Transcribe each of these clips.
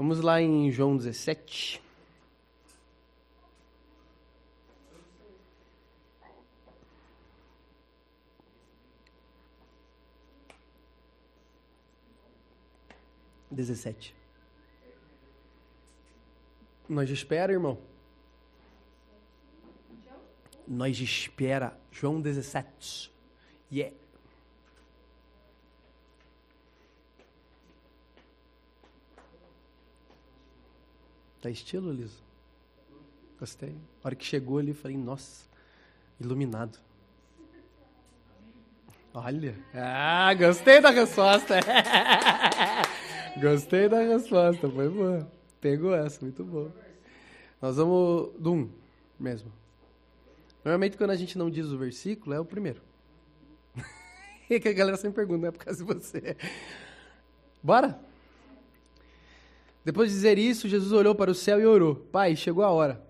Vamos lá em João 17. Dezessete. Nós espera, irmão. Nós espera. João 17. Yeah. Tá estilo, Liso? Gostei. A hora que chegou ali, falei, nossa, iluminado. Olha. Ah, gostei da resposta. gostei da resposta, foi boa. Pegou essa, muito boa. Nós vamos do 1 mesmo. Normalmente quando a gente não diz o versículo, é o primeiro. e que a galera sempre pergunta, não é por causa de você. Bora? Depois de dizer isso, Jesus olhou para o céu e orou: Pai, chegou a hora.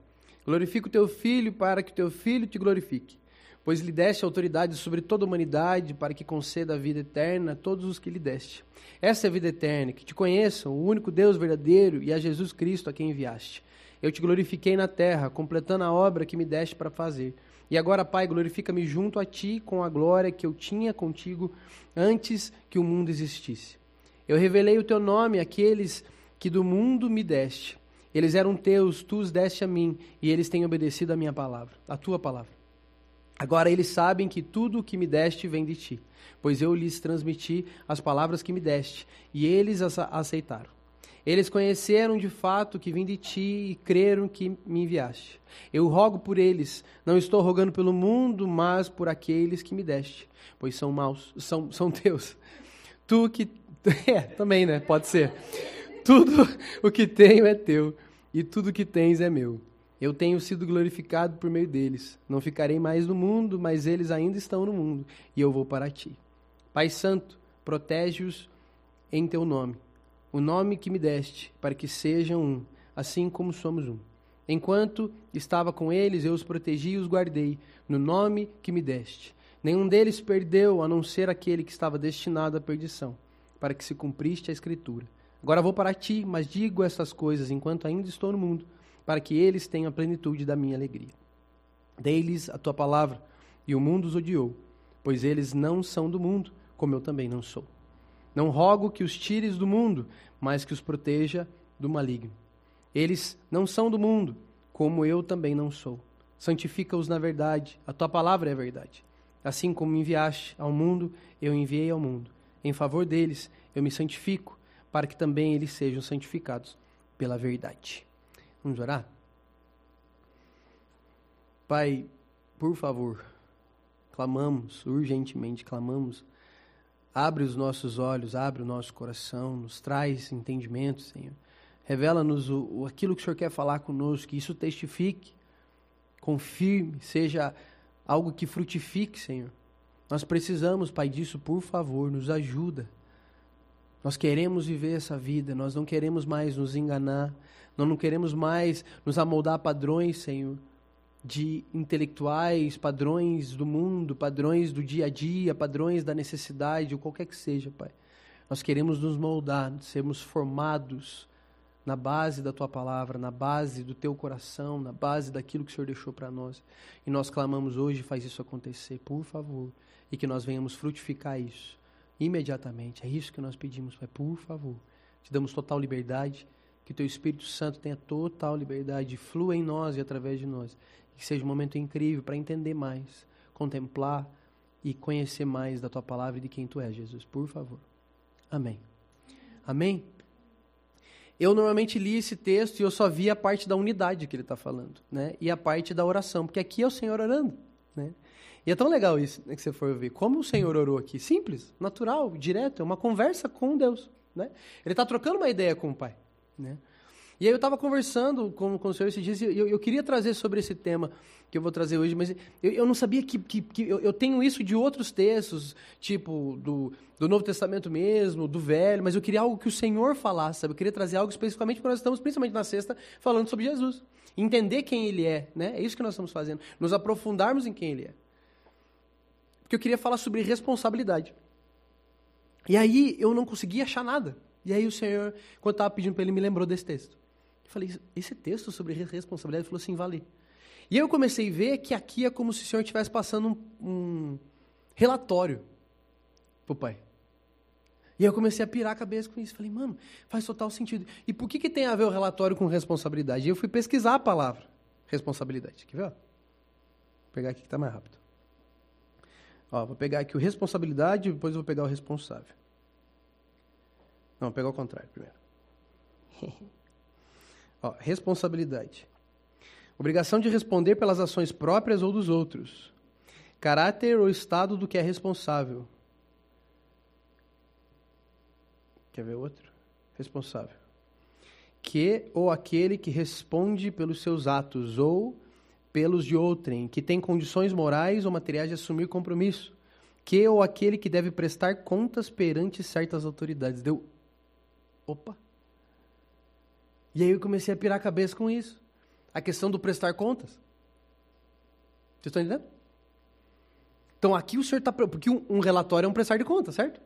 Glorifica o teu filho para que o teu filho te glorifique. Pois lhe deste autoridade sobre toda a humanidade para que conceda a vida eterna a todos os que lhe deste. Essa é a vida eterna, que te conheçam, o único Deus verdadeiro e a Jesus Cristo a quem enviaste. Eu te glorifiquei na terra, completando a obra que me deste para fazer. E agora, Pai, glorifica-me junto a ti com a glória que eu tinha contigo antes que o mundo existisse. Eu revelei o teu nome àqueles que do mundo me deste. Eles eram teus, tu os deste a mim, e eles têm obedecido a minha palavra, a tua palavra. Agora eles sabem que tudo o que me deste vem de ti, pois eu lhes transmiti as palavras que me deste, e eles as aceitaram. Eles conheceram de fato que vim de ti e creram que me enviaste. Eu rogo por eles, não estou rogando pelo mundo, mas por aqueles que me deste, pois são maus, são, são teus. Tu que. É, também, né? Pode ser. Tudo o que tenho é teu, e tudo o que tens é meu. Eu tenho sido glorificado por meio deles. Não ficarei mais no mundo, mas eles ainda estão no mundo, e eu vou para ti. Pai Santo, protege-os em teu nome, o nome que me deste, para que sejam um, assim como somos um. Enquanto estava com eles, eu os protegi e os guardei, no nome que me deste. Nenhum deles perdeu, a não ser aquele que estava destinado à perdição, para que se cumpriste a Escritura. Agora vou para ti, mas digo essas coisas enquanto ainda estou no mundo, para que eles tenham a plenitude da minha alegria. Dei-lhes a tua palavra, e o mundo os odiou, pois eles não são do mundo, como eu também não sou. Não rogo que os tires do mundo, mas que os proteja do maligno. Eles não são do mundo, como eu também não sou. Santifica-os na verdade, a tua palavra é a verdade. Assim como me enviaste ao mundo, eu enviei ao mundo. Em favor deles, eu me santifico para que também eles sejam santificados pela verdade. Vamos orar? Pai, por favor, clamamos urgentemente, clamamos. Abre os nossos olhos, abre o nosso coração, nos traz entendimento, Senhor. Revela-nos o, aquilo que o Senhor quer falar conosco, que isso testifique, confirme, seja algo que frutifique, Senhor. Nós precisamos, Pai, disso, por favor, nos ajuda. Nós queremos viver essa vida, nós não queremos mais nos enganar, nós não queremos mais nos amoldar a padrões, Senhor, de intelectuais, padrões do mundo, padrões do dia a dia, padrões da necessidade, ou qualquer que seja, Pai. Nós queremos nos moldar, sermos formados na base da tua palavra, na base do teu coração, na base daquilo que o Senhor deixou para nós. E nós clamamos hoje, faz isso acontecer, por favor, e que nós venhamos frutificar isso imediatamente. É isso que nós pedimos, Pai, por favor. Te damos total liberdade, que Teu Espírito Santo tenha total liberdade, flua em nós e através de nós. Que seja um momento incrível para entender mais, contemplar e conhecer mais da Tua palavra e de quem Tu és, Jesus. Por favor. Amém. Amém? Eu normalmente li esse texto e eu só vi a parte da unidade que ele está falando, né? E a parte da oração, porque aqui é o Senhor orando, né? E é tão legal isso né, que você for ver. Como o Senhor orou aqui. Simples, natural, direto. É uma conversa com Deus. Né? Ele está trocando uma ideia com o Pai. Né? E aí eu estava conversando com, com o Senhor esses dias e eu, eu, queria trazer sobre esse tema que eu vou trazer hoje, mas eu, eu não sabia que, que, que eu, eu, tenho isso de outros textos, tipo do, do Novo Testamento mesmo, do Velho, mas eu queria algo que o Senhor falasse, sabe? Eu queria trazer algo especificamente porque nós estamos, principalmente na sexta, falando sobre Jesus. Entender quem Ele é, né? É isso que nós estamos fazendo. Nos aprofundarmos em quem Ele é porque eu queria falar sobre responsabilidade. E aí eu não conseguia achar nada. E aí o Senhor, quando estava pedindo para ele, me lembrou desse texto. Eu falei, esse texto sobre responsabilidade, ele falou assim, vale. E aí eu comecei a ver que aqui é como se o Senhor estivesse passando um, um relatório para o pai. E eu comecei a pirar a cabeça com isso. Falei, mano, faz total sentido. E por que, que tem a ver o relatório com responsabilidade? E eu fui pesquisar a palavra responsabilidade. Quer ver? Vou pegar aqui que está mais rápido. Ó, vou pegar aqui o responsabilidade e depois vou pegar o responsável. Não, vou pegar o contrário primeiro. Ó, responsabilidade. Obrigação de responder pelas ações próprias ou dos outros. Caráter ou estado do que é responsável. Quer ver outro? Responsável. Que ou aquele que responde pelos seus atos ou pelos de outrem, que tem condições morais ou materiais de assumir compromisso. Que ou aquele que deve prestar contas perante certas autoridades. Deu. Opa! E aí eu comecei a pirar a cabeça com isso. A questão do prestar contas. Vocês estão entendendo? Então aqui o senhor está. Porque um, relatório é um prestar de contas, certo?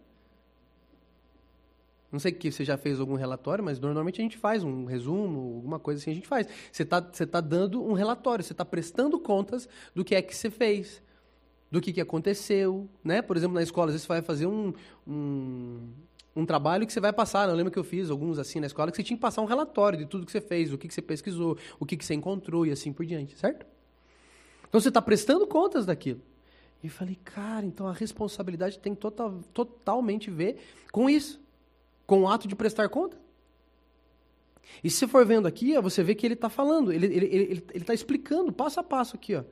Não sei que você já fez algum relatório, mas normalmente a gente faz um resumo, alguma coisa assim a gente faz. Você está você tá dando um relatório, você está prestando contas do que é que você fez, do que, que aconteceu. Né? Por exemplo, na escola, às vezes você vai fazer um, um, um trabalho que você vai passar. Eu lembro que eu fiz alguns assim na escola, que você tinha que passar um relatório de tudo que você fez, o que, que você pesquisou, o que, que você encontrou e assim por diante, certo? Então você está prestando contas daquilo. E falei, cara, então a responsabilidade tem total, totalmente a ver com isso com o ato de prestar conta. E se for vendo aqui, ó, você vê que ele está falando, ele está ele, ele, ele tá explicando passo a passo aqui. Ó.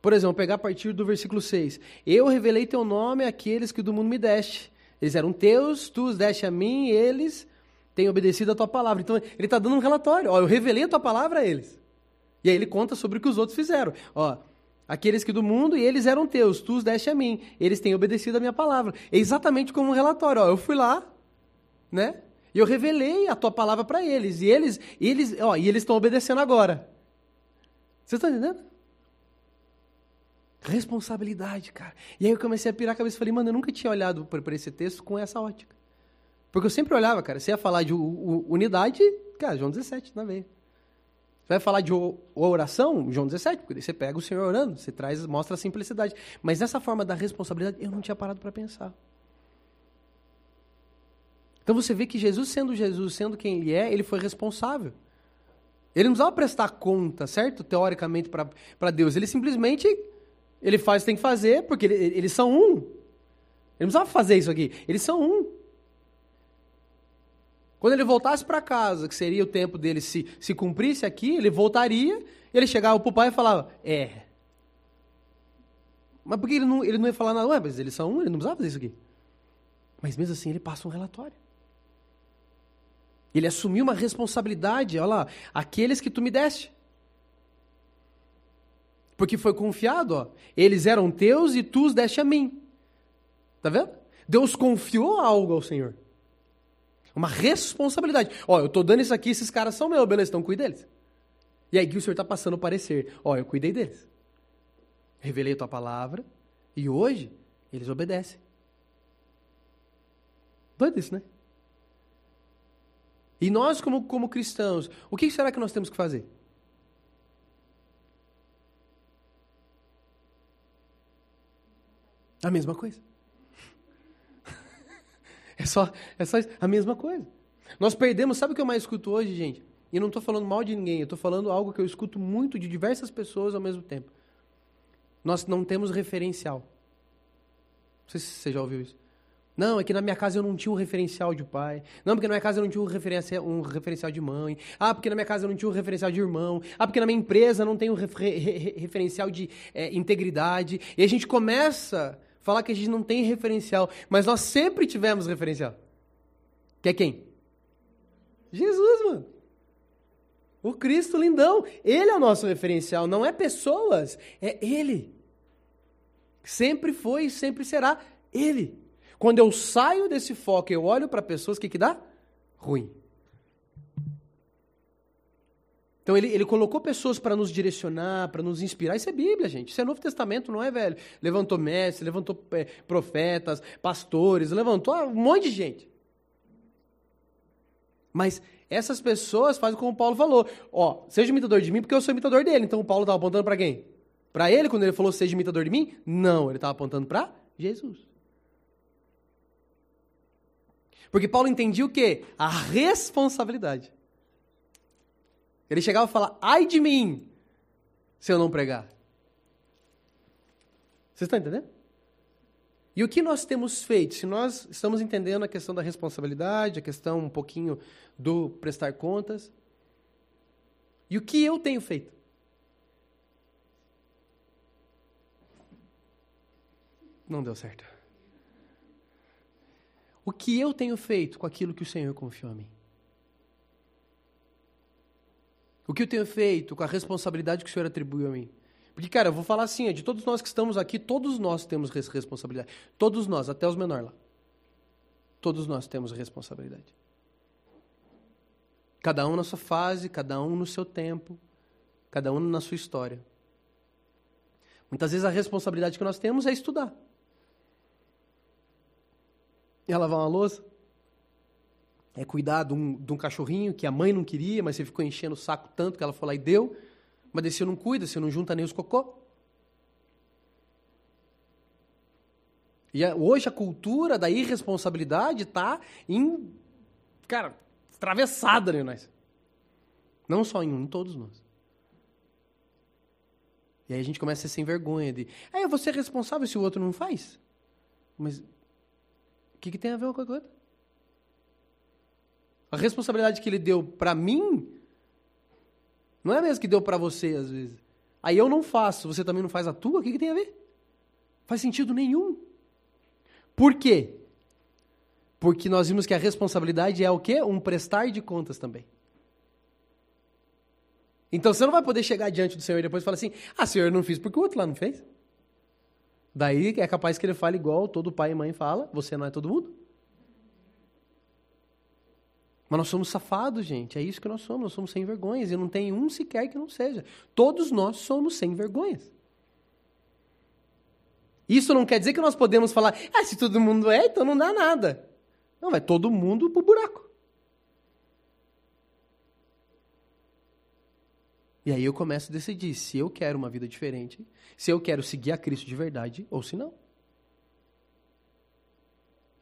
Por exemplo, pegar a partir do versículo 6. Eu revelei teu nome àqueles que do mundo me deste. Eles eram teus, tu os deste a mim, eles têm obedecido a tua palavra. Então, ele está dando um relatório. Ó, eu revelei a tua palavra a eles. E aí ele conta sobre o que os outros fizeram. Ó, aqueles que do mundo, e eles eram teus, tu os deste a mim. Eles têm obedecido a minha palavra. É exatamente como um relatório. Ó, eu fui lá, né? E eu revelei a tua palavra para eles. E eles, eles, ó, e eles estão obedecendo agora. Vocês estão entendendo? Responsabilidade, cara. E aí eu comecei a pirar a cabeça e falei, mano, eu nunca tinha olhado para esse texto com essa ótica. Porque eu sempre olhava, cara, você ia falar de unidade, cara, João 17, na veia. Você vai falar de oração, João 17, porque você pega o Senhor orando, você traz, mostra a simplicidade. Mas nessa forma da responsabilidade, eu não tinha parado para pensar. Então você vê que Jesus, sendo Jesus, sendo quem ele é, ele foi responsável. Ele não precisava prestar conta, certo? Teoricamente, para Deus. Ele simplesmente ele faz o que tem que fazer, porque ele, eles são um. Ele não precisava fazer isso aqui. Eles são um. Quando ele voltasse para casa, que seria o tempo dele se, se cumprisse aqui, ele voltaria, ele chegava para o pai e falava, é. Mas por que ele não, ele não ia falar nada? Ué, mas eles são um, ele não precisava fazer isso aqui. Mas mesmo assim ele passa um relatório. Ele assumiu uma responsabilidade, olha lá, aqueles que tu me deste. Porque foi confiado, ó. Eles eram teus e tu os deste a mim. Tá vendo? Deus confiou algo ao Senhor. Uma responsabilidade. Ó, eu tô dando isso aqui, esses caras são meus, beleza, então cuide deles. E aí o Senhor está passando o parecer. Ó, eu cuidei deles. Revelei a tua palavra e hoje eles obedecem. Doido isso, né? E nós, como, como cristãos, o que será que nós temos que fazer? A mesma coisa. É só, é só a mesma coisa. Nós perdemos, sabe o que eu mais escuto hoje, gente? E não estou falando mal de ninguém, eu estou falando algo que eu escuto muito de diversas pessoas ao mesmo tempo. Nós não temos referencial. Não sei se você já ouviu isso. Não, é que na minha casa eu não tinha um referencial de pai. Não, porque na minha casa eu não tinha um referencial, um referencial de mãe. Ah, porque na minha casa eu não tinha um referencial de irmão. Ah, porque na minha empresa eu não tenho um refer referencial de é, integridade. E a gente começa a falar que a gente não tem referencial. Mas nós sempre tivemos referencial. Que é quem? Jesus, mano. O Cristo lindão. Ele é o nosso referencial. Não é pessoas, é Ele. Sempre foi e sempre será Ele. Quando eu saio desse foco eu olho para pessoas, o que, que dá? Ruim. Então ele, ele colocou pessoas para nos direcionar, para nos inspirar. Isso é Bíblia, gente. Isso é Novo Testamento, não é, velho? Levantou mestres, levantou é, profetas, pastores, levantou um monte de gente. Mas essas pessoas fazem como o Paulo falou. Ó, seja imitador de mim porque eu sou imitador dele. Então o Paulo estava apontando para quem? Para ele quando ele falou seja imitador de mim? Não, ele estava apontando para Jesus. Porque Paulo entendia o quê? A responsabilidade. Ele chegava e falava, ai de mim, se eu não pregar. Vocês estão entendendo? E o que nós temos feito? Se nós estamos entendendo a questão da responsabilidade, a questão um pouquinho do prestar contas, e o que eu tenho feito? Não deu certo. O que eu tenho feito com aquilo que o Senhor confiou a mim? O que eu tenho feito com a responsabilidade que o Senhor atribuiu a mim? Porque, cara, eu vou falar assim, de todos nós que estamos aqui, todos nós temos responsabilidade. Todos nós, até os menores lá. Todos nós temos responsabilidade. Cada um na sua fase, cada um no seu tempo, cada um na sua história. Muitas vezes a responsabilidade que nós temos é estudar. É lavar uma louça. É cuidar de um, de um cachorrinho que a mãe não queria, mas você ficou enchendo o saco tanto que ela foi lá e deu. Mas daí você não cuida, você não junta nem os cocô. E a, hoje a cultura da irresponsabilidade está em, cara, atravessada em nós. Não só em um, em todos nós. E aí a gente começa a ser sem vergonha de, ah, eu vou ser responsável se o outro não faz. Mas o que, que tem a ver uma coisa com a outra? A responsabilidade que ele deu para mim não é mesmo que deu para você, às vezes. Aí eu não faço, você também não faz a tua, o que, que tem a ver? Faz sentido nenhum. Por quê? Porque nós vimos que a responsabilidade é o quê? Um prestar de contas também. Então você não vai poder chegar diante do Senhor e depois falar assim: ah, Senhor, eu não fiz porque o outro lá não fez. Daí é capaz que ele fale igual todo pai e mãe fala: você não é todo mundo. Mas nós somos safados, gente. É isso que nós somos. Nós somos sem vergonhas. E não tem um sequer que não seja. Todos nós somos sem vergonhas. Isso não quer dizer que nós podemos falar, ah, se todo mundo é, então não dá nada. Não, vai todo mundo pro buraco. E aí eu começo a decidir se eu quero uma vida diferente, se eu quero seguir a Cristo de verdade ou se não.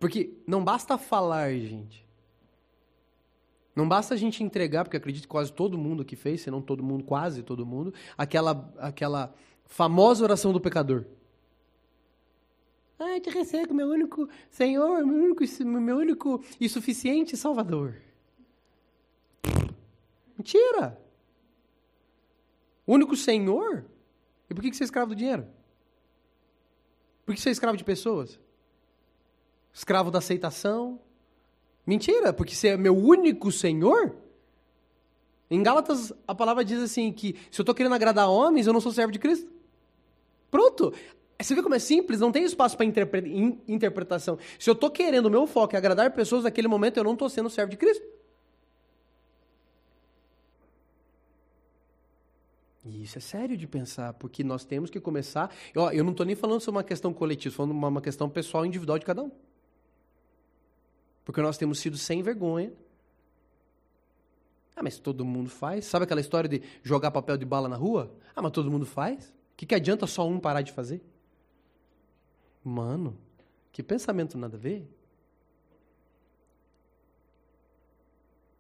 Porque não basta falar, gente. Não basta a gente entregar, porque acredito que quase todo mundo que fez, se não todo mundo, quase todo mundo, aquela, aquela famosa oração do pecador. Ah, te recebo, meu único Senhor, meu único, meu único e suficiente Salvador. Mentira! Único Senhor? E por que você é escravo do dinheiro? Por que você é escravo de pessoas? Escravo da aceitação, Mentira, porque você é meu único Senhor? Em Gálatas, a palavra diz assim que se eu estou querendo agradar homens, eu não sou servo de Cristo. Pronto. Você vê como é simples? Não tem espaço para interpre interpretação. Se eu estou querendo, o meu foco é agradar pessoas naquele momento, eu não estou sendo servo de Cristo. E isso é sério de pensar, porque nós temos que começar. Eu, eu não estou nem falando sobre uma questão coletiva, estou falando uma, uma questão pessoal, individual de cada um. Porque nós temos sido sem vergonha. Ah, mas todo mundo faz. Sabe aquela história de jogar papel de bala na rua? Ah, mas todo mundo faz. O que, que adianta só um parar de fazer? Mano, que pensamento nada a ver.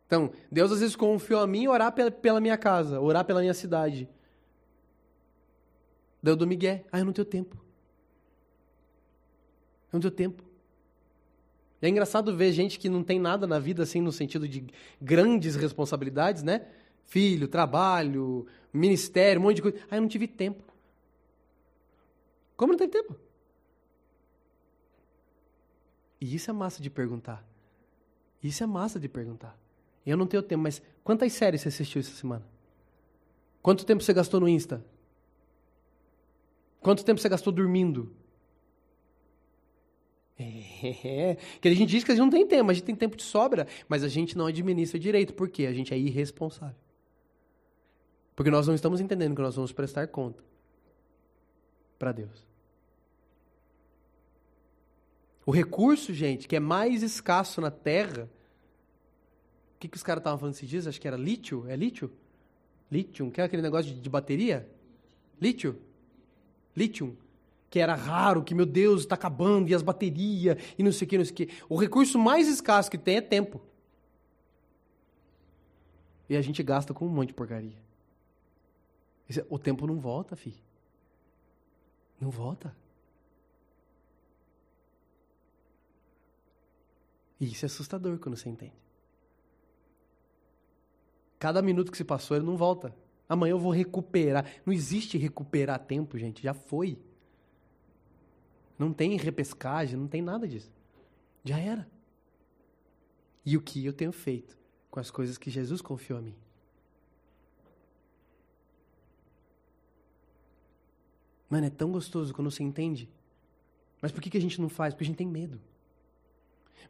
Então, Deus às vezes confiou a mim orar pela minha casa, orar pela minha cidade. Deu do Miguel. Ah, eu não tenho tempo. Eu não tenho tempo. É engraçado ver gente que não tem nada na vida, assim, no sentido de grandes responsabilidades, né? Filho, trabalho, ministério, um monte de coisa. Ah, eu não tive tempo. Como não teve tempo? E isso é massa de perguntar. Isso é massa de perguntar. Eu não tenho tempo, mas quantas séries você assistiu essa semana? Quanto tempo você gastou no Insta? Quanto tempo você gastou dormindo? É, que a gente diz que a gente não tem tempo, a gente tem tempo de sobra, mas a gente não administra direito, por quê? A gente é irresponsável. Porque nós não estamos entendendo que nós vamos prestar conta para Deus. O recurso, gente, que é mais escasso na terra, O que, que os caras estavam falando esses dias? Acho que era lítio. É lítio? Lítio, que é aquele negócio de, de bateria? Lítio? Lítio. Que era raro, que, meu Deus, está acabando, e as baterias, e não sei o que, não sei o que. O recurso mais escasso que tem é tempo. E a gente gasta com um monte de porcaria. O tempo não volta, filho. Não volta. E isso é assustador quando você entende. Cada minuto que se passou, ele não volta. Amanhã eu vou recuperar. Não existe recuperar tempo, gente. Já foi. Não tem repescagem, não tem nada disso. Já era. E o que eu tenho feito com as coisas que Jesus confiou a mim? Mano, é tão gostoso quando você entende. Mas por que, que a gente não faz? Porque a gente tem medo.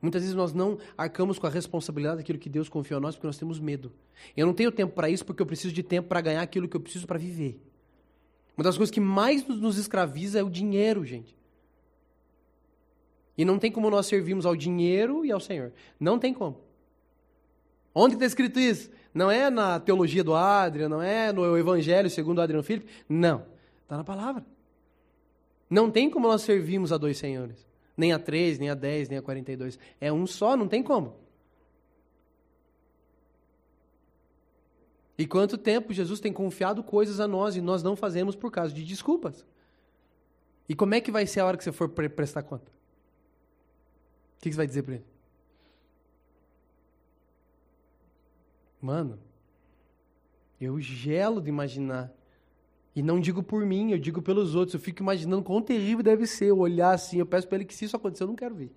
Muitas vezes nós não arcamos com a responsabilidade daquilo que Deus confiou a nós porque nós temos medo. Eu não tenho tempo para isso porque eu preciso de tempo para ganhar aquilo que eu preciso para viver. Uma das coisas que mais nos escraviza é o dinheiro, gente. E não tem como nós servirmos ao dinheiro e ao Senhor. Não tem como. Onde está escrito isso? Não é na teologia do Adriano, não é no Evangelho segundo Adriano Filipe. Não. Está na palavra. Não tem como nós servirmos a dois senhores. Nem a três, nem a dez, nem a quarenta e dois. É um só, não tem como. E quanto tempo Jesus tem confiado coisas a nós e nós não fazemos por causa de desculpas? E como é que vai ser a hora que você for pre prestar conta? O que você vai dizer para ele? Mano, eu gelo de imaginar e não digo por mim, eu digo pelos outros. Eu fico imaginando quão terrível deve ser eu olhar assim. Eu peço para ele que se isso acontecer, eu não quero ver.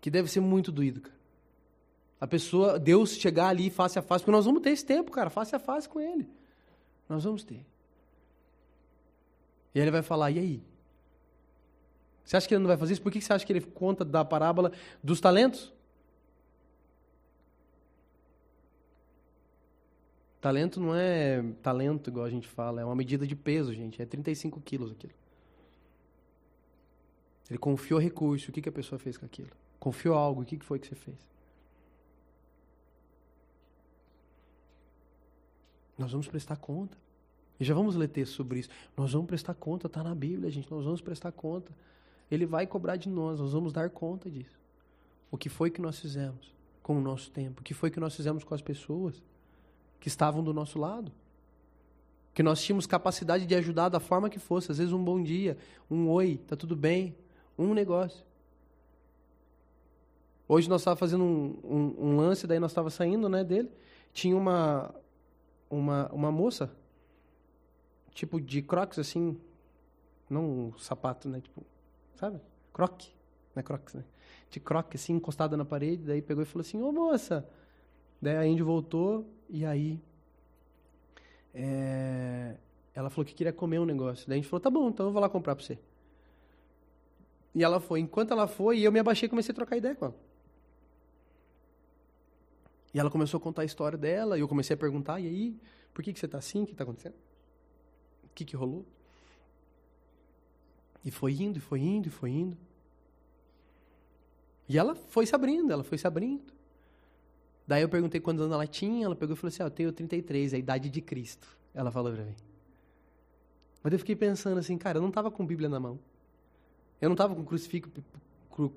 Que deve ser muito doído, cara. A pessoa, Deus chegar ali face a face, porque nós vamos ter esse tempo, cara, face a face com ele. Nós vamos ter. E ele vai falar, e aí? Você acha que ele não vai fazer isso? Por que você acha que ele conta da parábola dos talentos? Talento não é talento, igual a gente fala, é uma medida de peso, gente. É 35 quilos aquilo. Ele confiou recurso, o que, que a pessoa fez com aquilo? Confiou algo, o que, que foi que você fez? Nós vamos prestar conta. E já vamos ler texto sobre isso. Nós vamos prestar conta, está na Bíblia, gente. Nós vamos prestar conta. Ele vai cobrar de nós, nós vamos dar conta disso. O que foi que nós fizemos com o nosso tempo? O que foi que nós fizemos com as pessoas? Que estavam do nosso lado. Que nós tínhamos capacidade de ajudar da forma que fosse. Às vezes um bom dia, um oi, tá tudo bem, um negócio. Hoje nós estávamos fazendo um, um, um, lance, daí nós estávamos saindo né, dele. Tinha uma, uma, uma moça, tipo de crocs, assim, não um sapato, né? Tipo, sabe? Croque, não é crocs, né? De croque, assim, encostada na parede. Daí pegou e falou assim, ô moça, Daí a Indy voltou e aí é, ela falou que queria comer um negócio. Daí a gente falou, tá bom, então eu vou lá comprar para você. E ela foi. Enquanto ela foi, eu me abaixei e comecei a trocar ideia com ela. E ela começou a contar a história dela, e eu comecei a perguntar, e aí, por que, que você está assim? O que está acontecendo? O que, que rolou? E foi indo, e foi indo, e foi indo. E ela foi se abrindo, ela foi se abrindo. Daí eu perguntei quantos anos ela tinha, ela pegou e falou assim, ah, eu tenho 33, a idade de Cristo. Ela falou pra mim. Mas eu fiquei pensando assim, cara, eu não estava com Bíblia na mão. Eu não estava com crucifixo,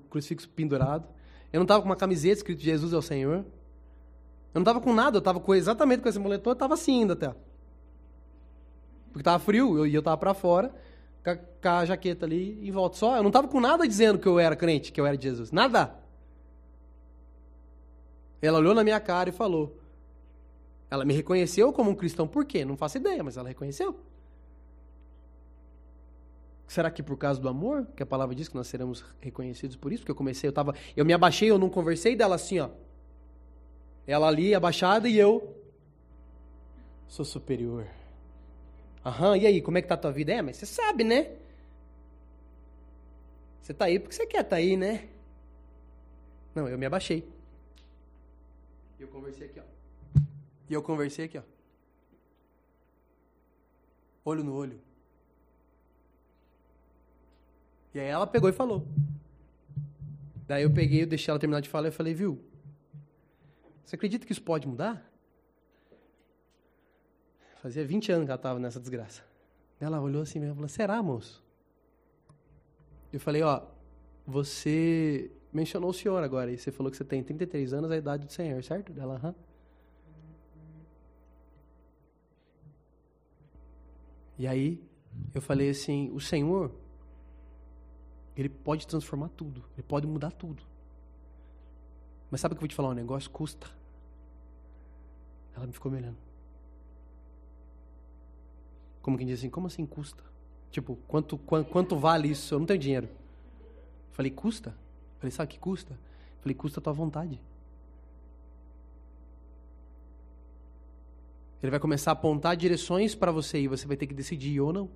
crucifixo pendurado. Eu não estava com uma camiseta escrito Jesus é o Senhor. Eu não estava com nada, eu estava com, exatamente com esse moletom, eu estava assim ainda até. Porque estava frio, eu, e eu estava para fora, com a, com a, jaqueta ali em volta só. Eu não estava com nada dizendo que eu era crente, que eu era de Jesus. Nada. Ela olhou na minha cara e falou. Ela me reconheceu como um cristão. Por quê? Não faço ideia, mas ela reconheceu. Será que por causa do amor, que a palavra diz que nós seremos reconhecidos por isso? Porque eu comecei, eu tava, eu me abaixei, eu não conversei dela assim, ó. Ela ali abaixada e eu sou superior. Aham, e aí, como é que tá a tua vida? É, mas você sabe, né? Você tá aí porque você quer tá aí, né? Não, eu me abaixei. E eu conversei aqui, ó. E eu conversei aqui, ó. Olho no olho. E aí ela pegou e falou. Daí eu peguei, eu deixei ela terminar de falar e falei, viu? Você acredita que isso pode mudar? Fazia 20 anos que ela estava nessa desgraça. Ela olhou assim e falou: Será, moço? Eu falei: Ó, você mencionou o senhor agora e você falou que você tem 33 anos, a idade do senhor, certo? Ela, aham. E aí, eu falei assim: O senhor, ele pode transformar tudo, ele pode mudar tudo. Mas sabe o que eu vou te falar? Um negócio custa. Ela me ficou me olhando. Como quem diz assim, como assim custa? Tipo, quanto, quanto, quanto vale isso? Eu não tenho dinheiro. Falei, custa? Falei, sabe o que custa? Falei, custa a tua vontade. Ele vai começar a apontar direções para você e você vai ter que decidir ou não.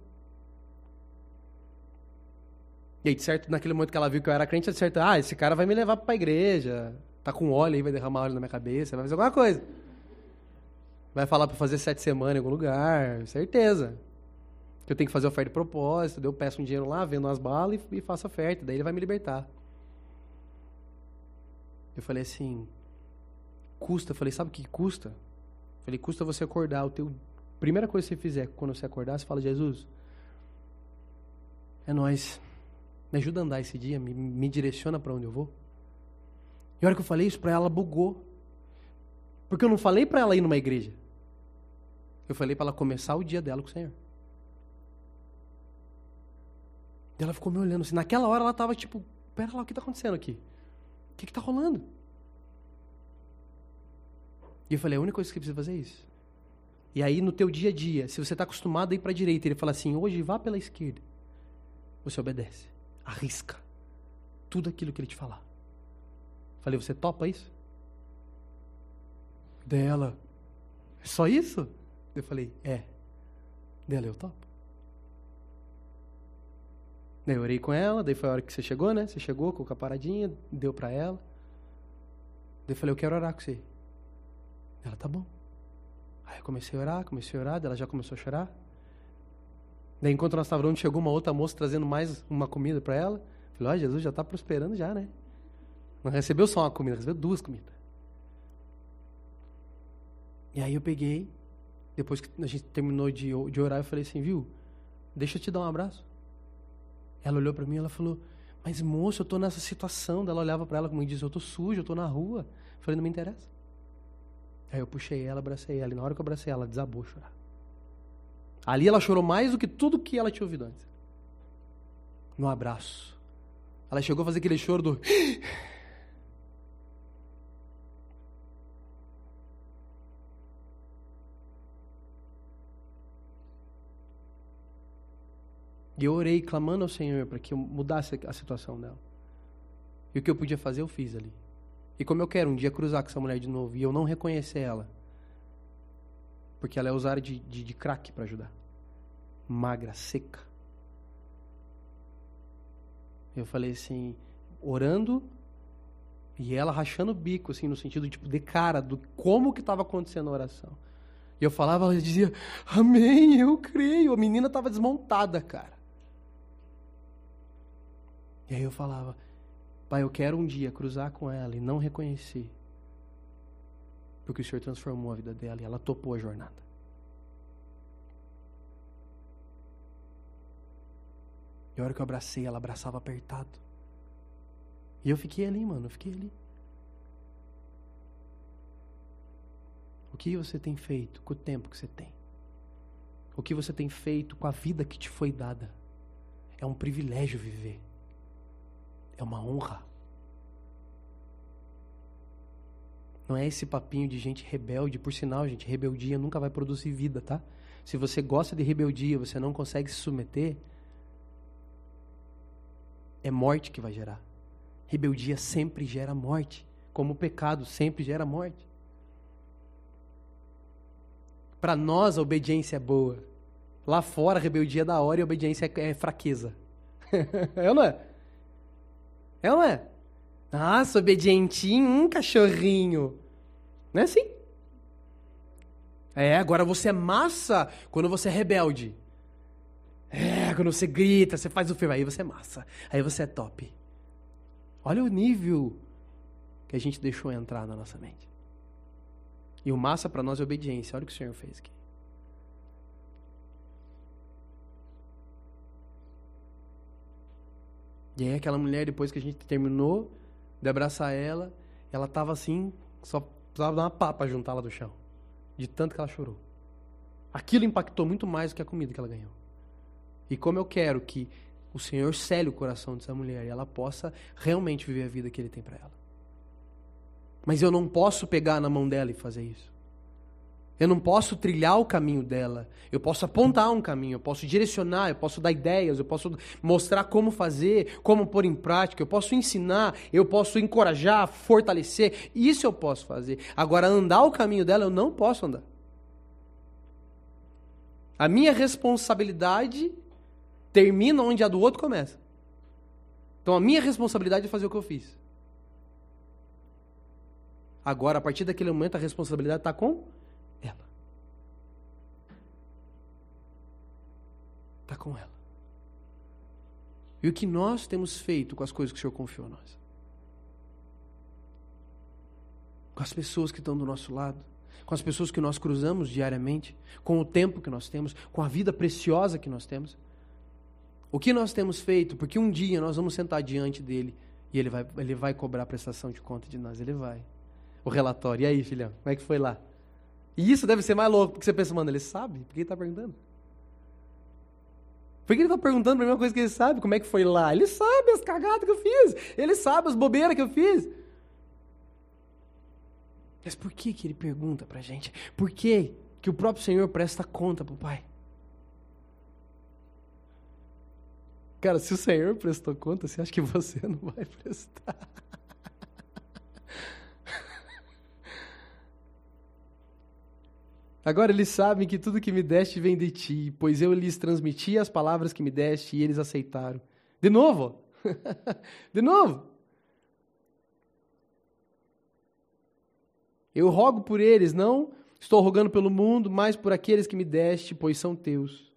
E aí, de certo, naquele momento que ela viu que eu era crente, de certo, ah, esse cara vai me levar para a igreja, tá com óleo aí, vai derramar óleo na minha cabeça, vai fazer alguma coisa. Vai falar para fazer sete semanas em algum lugar, certeza. Que eu tenho que fazer oferta de propósito, eu peço um dinheiro lá, vendo umas balas e, e faço oferta, daí ele vai me libertar. Eu falei assim, custa, eu falei, sabe o que custa? Eu falei, custa você acordar, o teu primeira coisa que você fizer quando você acordar, você fala, Jesus, é nós. Me ajuda a andar esse dia, me, me direciona para onde eu vou. E a hora que eu falei isso para ela, bugou. Porque eu não falei para ela ir numa igreja. Eu falei para ela começar o dia dela com o Senhor. E ela ficou me olhando assim. Naquela hora ela estava tipo, pera lá, o que está acontecendo aqui? Que está rolando? E eu falei, a única coisa que precisa fazer é isso. E aí no teu dia a dia, se você está acostumado a ir para a direita, ele fala assim, hoje vá pela esquerda. Você obedece. Arrisca. Tudo aquilo que ele te falar. Falei, você topa isso? Dela. É só isso? Eu falei, é. Dela, eu topo. Daí eu orei com ela, daí foi a hora que você chegou, né? Você chegou com a paradinha, deu para ela. Daí eu falei, eu quero orar com você. Ela, tá bom. Aí eu comecei a orar, comecei a orar, ela já começou a chorar. Daí enquanto nós estávamos orando, chegou uma outra moça trazendo mais uma comida para ela. Falei, ó, oh, Jesus já está prosperando já, né? Não recebeu só uma comida, recebeu duas comidas. E aí eu peguei, depois que a gente terminou de, de orar, eu falei assim, viu? Deixa eu te dar um abraço. Ela olhou para mim e ela falou, mas moço, eu estou nessa situação. Ela olhava para ela como diz, eu estou sujo, eu estou na rua. Eu falei, não me interessa. Aí eu puxei ela, abracei ela. E na hora que eu abracei ela, desabou a chorar. Ali ela chorou mais do que tudo que ela tinha ouvido antes. No abraço. Ela chegou a fazer aquele choro do. E eu orei clamando ao Senhor para que eu mudasse a situação dela. E o que eu podia fazer, eu fiz ali. E como eu quero um dia cruzar com essa mulher de novo e eu não reconhecer ela, porque ela é usada de, de, de crack para ajudar. Magra, seca. Eu falei assim, orando e ela rachando o bico, assim, no sentido tipo, de cara, do como que estava acontecendo a oração. E eu falava, ela dizia, amém, eu creio. A menina estava desmontada, cara. E aí eu falava, pai, eu quero um dia cruzar com ela e não reconhecer. Porque o Senhor transformou a vida dela e ela topou a jornada. E a hora que eu abracei, ela abraçava apertado. E eu fiquei ali, mano, eu fiquei ali. O que você tem feito com o tempo que você tem? O que você tem feito com a vida que te foi dada? É um privilégio viver. É uma honra. Não é esse papinho de gente rebelde. Por sinal, gente, rebeldia nunca vai produzir vida, tá? Se você gosta de rebeldia, você não consegue se submeter, é morte que vai gerar. Rebeldia sempre gera morte, como o pecado sempre gera morte. Para nós a obediência é boa. Lá fora a rebeldia é da hora e a obediência é, é fraqueza. é ou não é? É ou não é? Nossa, obedientinho, um cachorrinho. Não é assim? É, agora você é massa quando você é rebelde. É, quando você grita, você faz o filme, aí você é massa. Aí você é top. Olha o nível que a gente deixou entrar na nossa mente. E o massa para nós é obediência. Olha o que o Senhor fez aqui. E aí aquela mulher, depois que a gente terminou de abraçar ela, ela estava assim, só precisava dar uma papa juntar ela do chão. De tanto que ela chorou. Aquilo impactou muito mais do que a comida que ela ganhou. E como eu quero que o Senhor cele o coração dessa mulher e ela possa realmente viver a vida que Ele tem para ela. Mas eu não posso pegar na mão dela e fazer isso. Eu não posso trilhar o caminho dela. Eu posso apontar um caminho, eu posso direcionar, eu posso dar ideias, eu posso mostrar como fazer, como pôr em prática, eu posso ensinar, eu posso encorajar, fortalecer. Isso eu posso fazer. Agora, andar o caminho dela, eu não posso andar. A minha responsabilidade termina onde a do outro começa. Então, a minha responsabilidade é fazer o que eu fiz. Agora, a partir daquele momento, a responsabilidade está com Está com ela. E o que nós temos feito com as coisas que o Senhor confiou a nós? Com as pessoas que estão do nosso lado, com as pessoas que nós cruzamos diariamente, com o tempo que nós temos, com a vida preciosa que nós temos. O que nós temos feito? Porque um dia nós vamos sentar diante dele e ele vai, ele vai cobrar a prestação de conta de nós. Ele vai. O relatório. E aí, filhão, como é que foi lá? E isso deve ser mais louco, porque você pensa, mano, ele sabe? Por que ele está perguntando? Por que ele está perguntando a mesma coisa que ele sabe? Como é que foi lá? Ele sabe as cagadas que eu fiz. Ele sabe as bobeiras que eu fiz. Mas por que, que ele pergunta para a gente? Por que, que o próprio Senhor presta conta para o Pai? Cara, se o Senhor prestou conta, você acha que você não vai prestar? Agora eles sabem que tudo que me deste vem de ti, pois eu lhes transmiti as palavras que me deste e eles aceitaram. De novo, de novo. Eu rogo por eles, não estou rogando pelo mundo, mas por aqueles que me deste, pois são teus.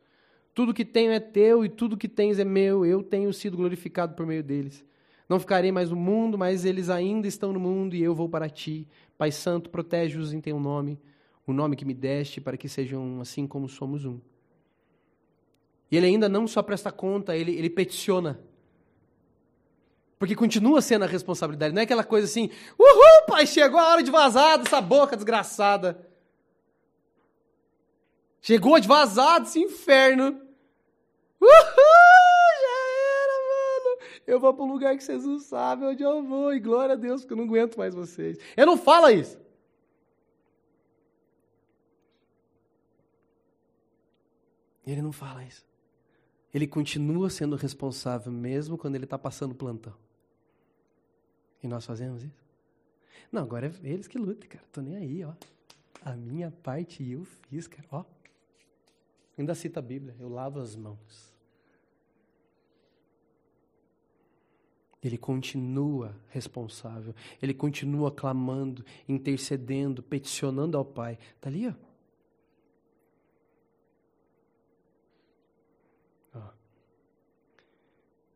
Tudo que tenho é teu e tudo que tens é meu. Eu tenho sido glorificado por meio deles. Não ficarei mais no mundo, mas eles ainda estão no mundo e eu vou para ti. Pai Santo, protege-os em teu nome o nome que me deste, para que sejam assim como somos um. E ele ainda não só presta conta, ele, ele peticiona. Porque continua sendo a responsabilidade. Não é aquela coisa assim, uhul, pai, chegou a hora de vazar dessa boca desgraçada. Chegou de vazar desse inferno. Uhul, já era, mano. Eu vou para um lugar que vocês não sabem onde eu vou. E glória a Deus, porque eu não aguento mais vocês. Eu não fala isso. Ele não fala isso. Ele continua sendo responsável mesmo quando ele está passando plantão. E nós fazemos isso? Não, agora é eles que lutam, cara. Tô nem aí, ó. A minha parte eu fiz, cara. Ó. Ainda cita a Bíblia. Eu lavo as mãos. Ele continua responsável. Ele continua clamando, intercedendo, peticionando ao Pai. Está ali, ó.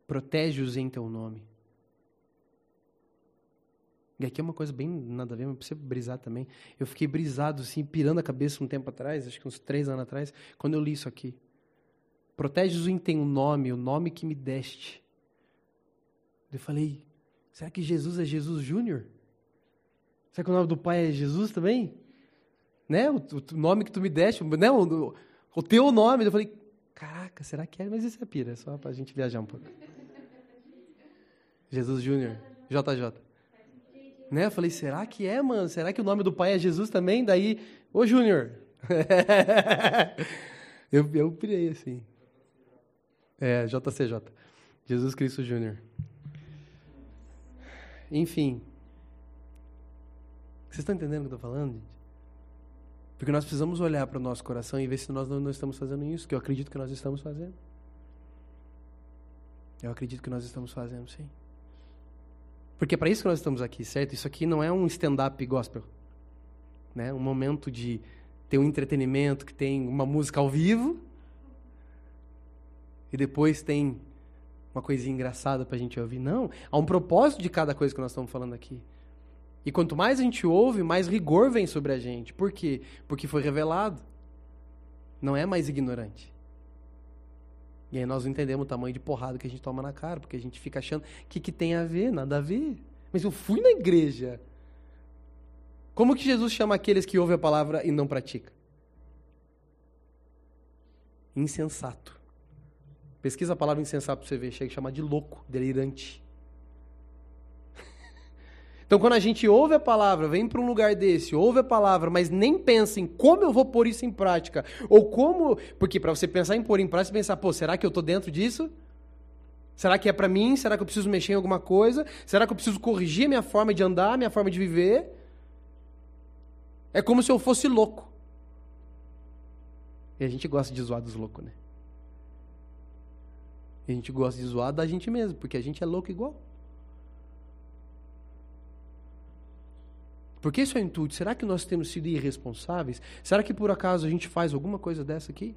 Protege-os em teu nome. E aqui é uma coisa bem nada a ver, mas precisa brisar também. Eu fiquei brisado, assim, pirando a cabeça um tempo atrás, acho que uns três anos atrás, quando eu li isso aqui. Protege-os em teu nome, o nome que me deste. Eu falei, será que Jesus é Jesus Júnior? Será que o nome do Pai é Jesus também? Né? O, o nome que tu me deste, né? O, o teu nome. Eu falei, caraca, será que é? Mas isso é pira, é só para a gente viajar um pouco. Jesus Júnior, JJ. Né? Eu falei, será que é, mano? Será que o nome do pai é Jesus também? Daí, ô Júnior. eu, eu pirei assim. É, JCJ. Jesus Cristo Júnior. Enfim. Vocês estão entendendo o que eu estou falando, gente? Porque nós precisamos olhar para o nosso coração e ver se nós não, não estamos fazendo isso, que eu acredito que nós estamos fazendo. Eu acredito que nós estamos fazendo, sim. Porque é para isso que nós estamos aqui, certo? Isso aqui não é um stand-up gospel. Né? Um momento de ter um entretenimento que tem uma música ao vivo e depois tem uma coisinha engraçada para a gente ouvir. Não, há um propósito de cada coisa que nós estamos falando aqui. E quanto mais a gente ouve, mais rigor vem sobre a gente. Por quê? Porque foi revelado. Não é mais ignorante. E aí nós não entendemos o tamanho de porrada que a gente toma na cara, porque a gente fica achando que, que tem a ver, nada a ver. Mas eu fui na igreja. Como que Jesus chama aqueles que ouvem a palavra e não praticam? Insensato. Pesquisa a palavra insensato para você ver, chega a chamar de louco, delirante. Então, quando a gente ouve a palavra, vem para um lugar desse, ouve a palavra, mas nem pensa em como eu vou pôr isso em prática, ou como. Porque para você pensar em pôr em prática, você pensar, pô, será que eu estou dentro disso? Será que é para mim? Será que eu preciso mexer em alguma coisa? Será que eu preciso corrigir minha forma de andar, minha forma de viver? É como se eu fosse louco. E a gente gosta de zoar dos loucos, né? E a gente gosta de zoar da gente mesmo, porque a gente é louco igual. Porque isso é intuito. Será que nós temos sido irresponsáveis? Será que por acaso a gente faz alguma coisa dessa aqui?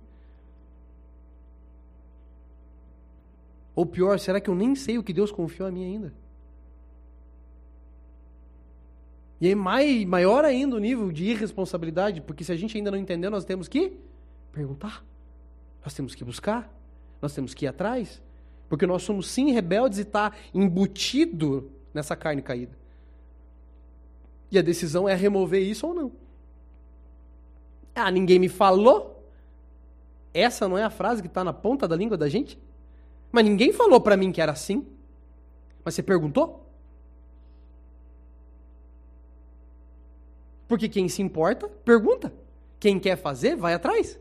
Ou pior, será que eu nem sei o que Deus confiou a mim ainda? E aí, mai, maior ainda o nível de irresponsabilidade, porque se a gente ainda não entendeu, nós temos que perguntar. Nós temos que buscar. Nós temos que ir atrás. Porque nós somos sim rebeldes e está embutido nessa carne caída. E a decisão é remover isso ou não. Ah, ninguém me falou? Essa não é a frase que está na ponta da língua da gente? Mas ninguém falou para mim que era assim. Mas você perguntou? Porque quem se importa, pergunta. Quem quer fazer, vai atrás.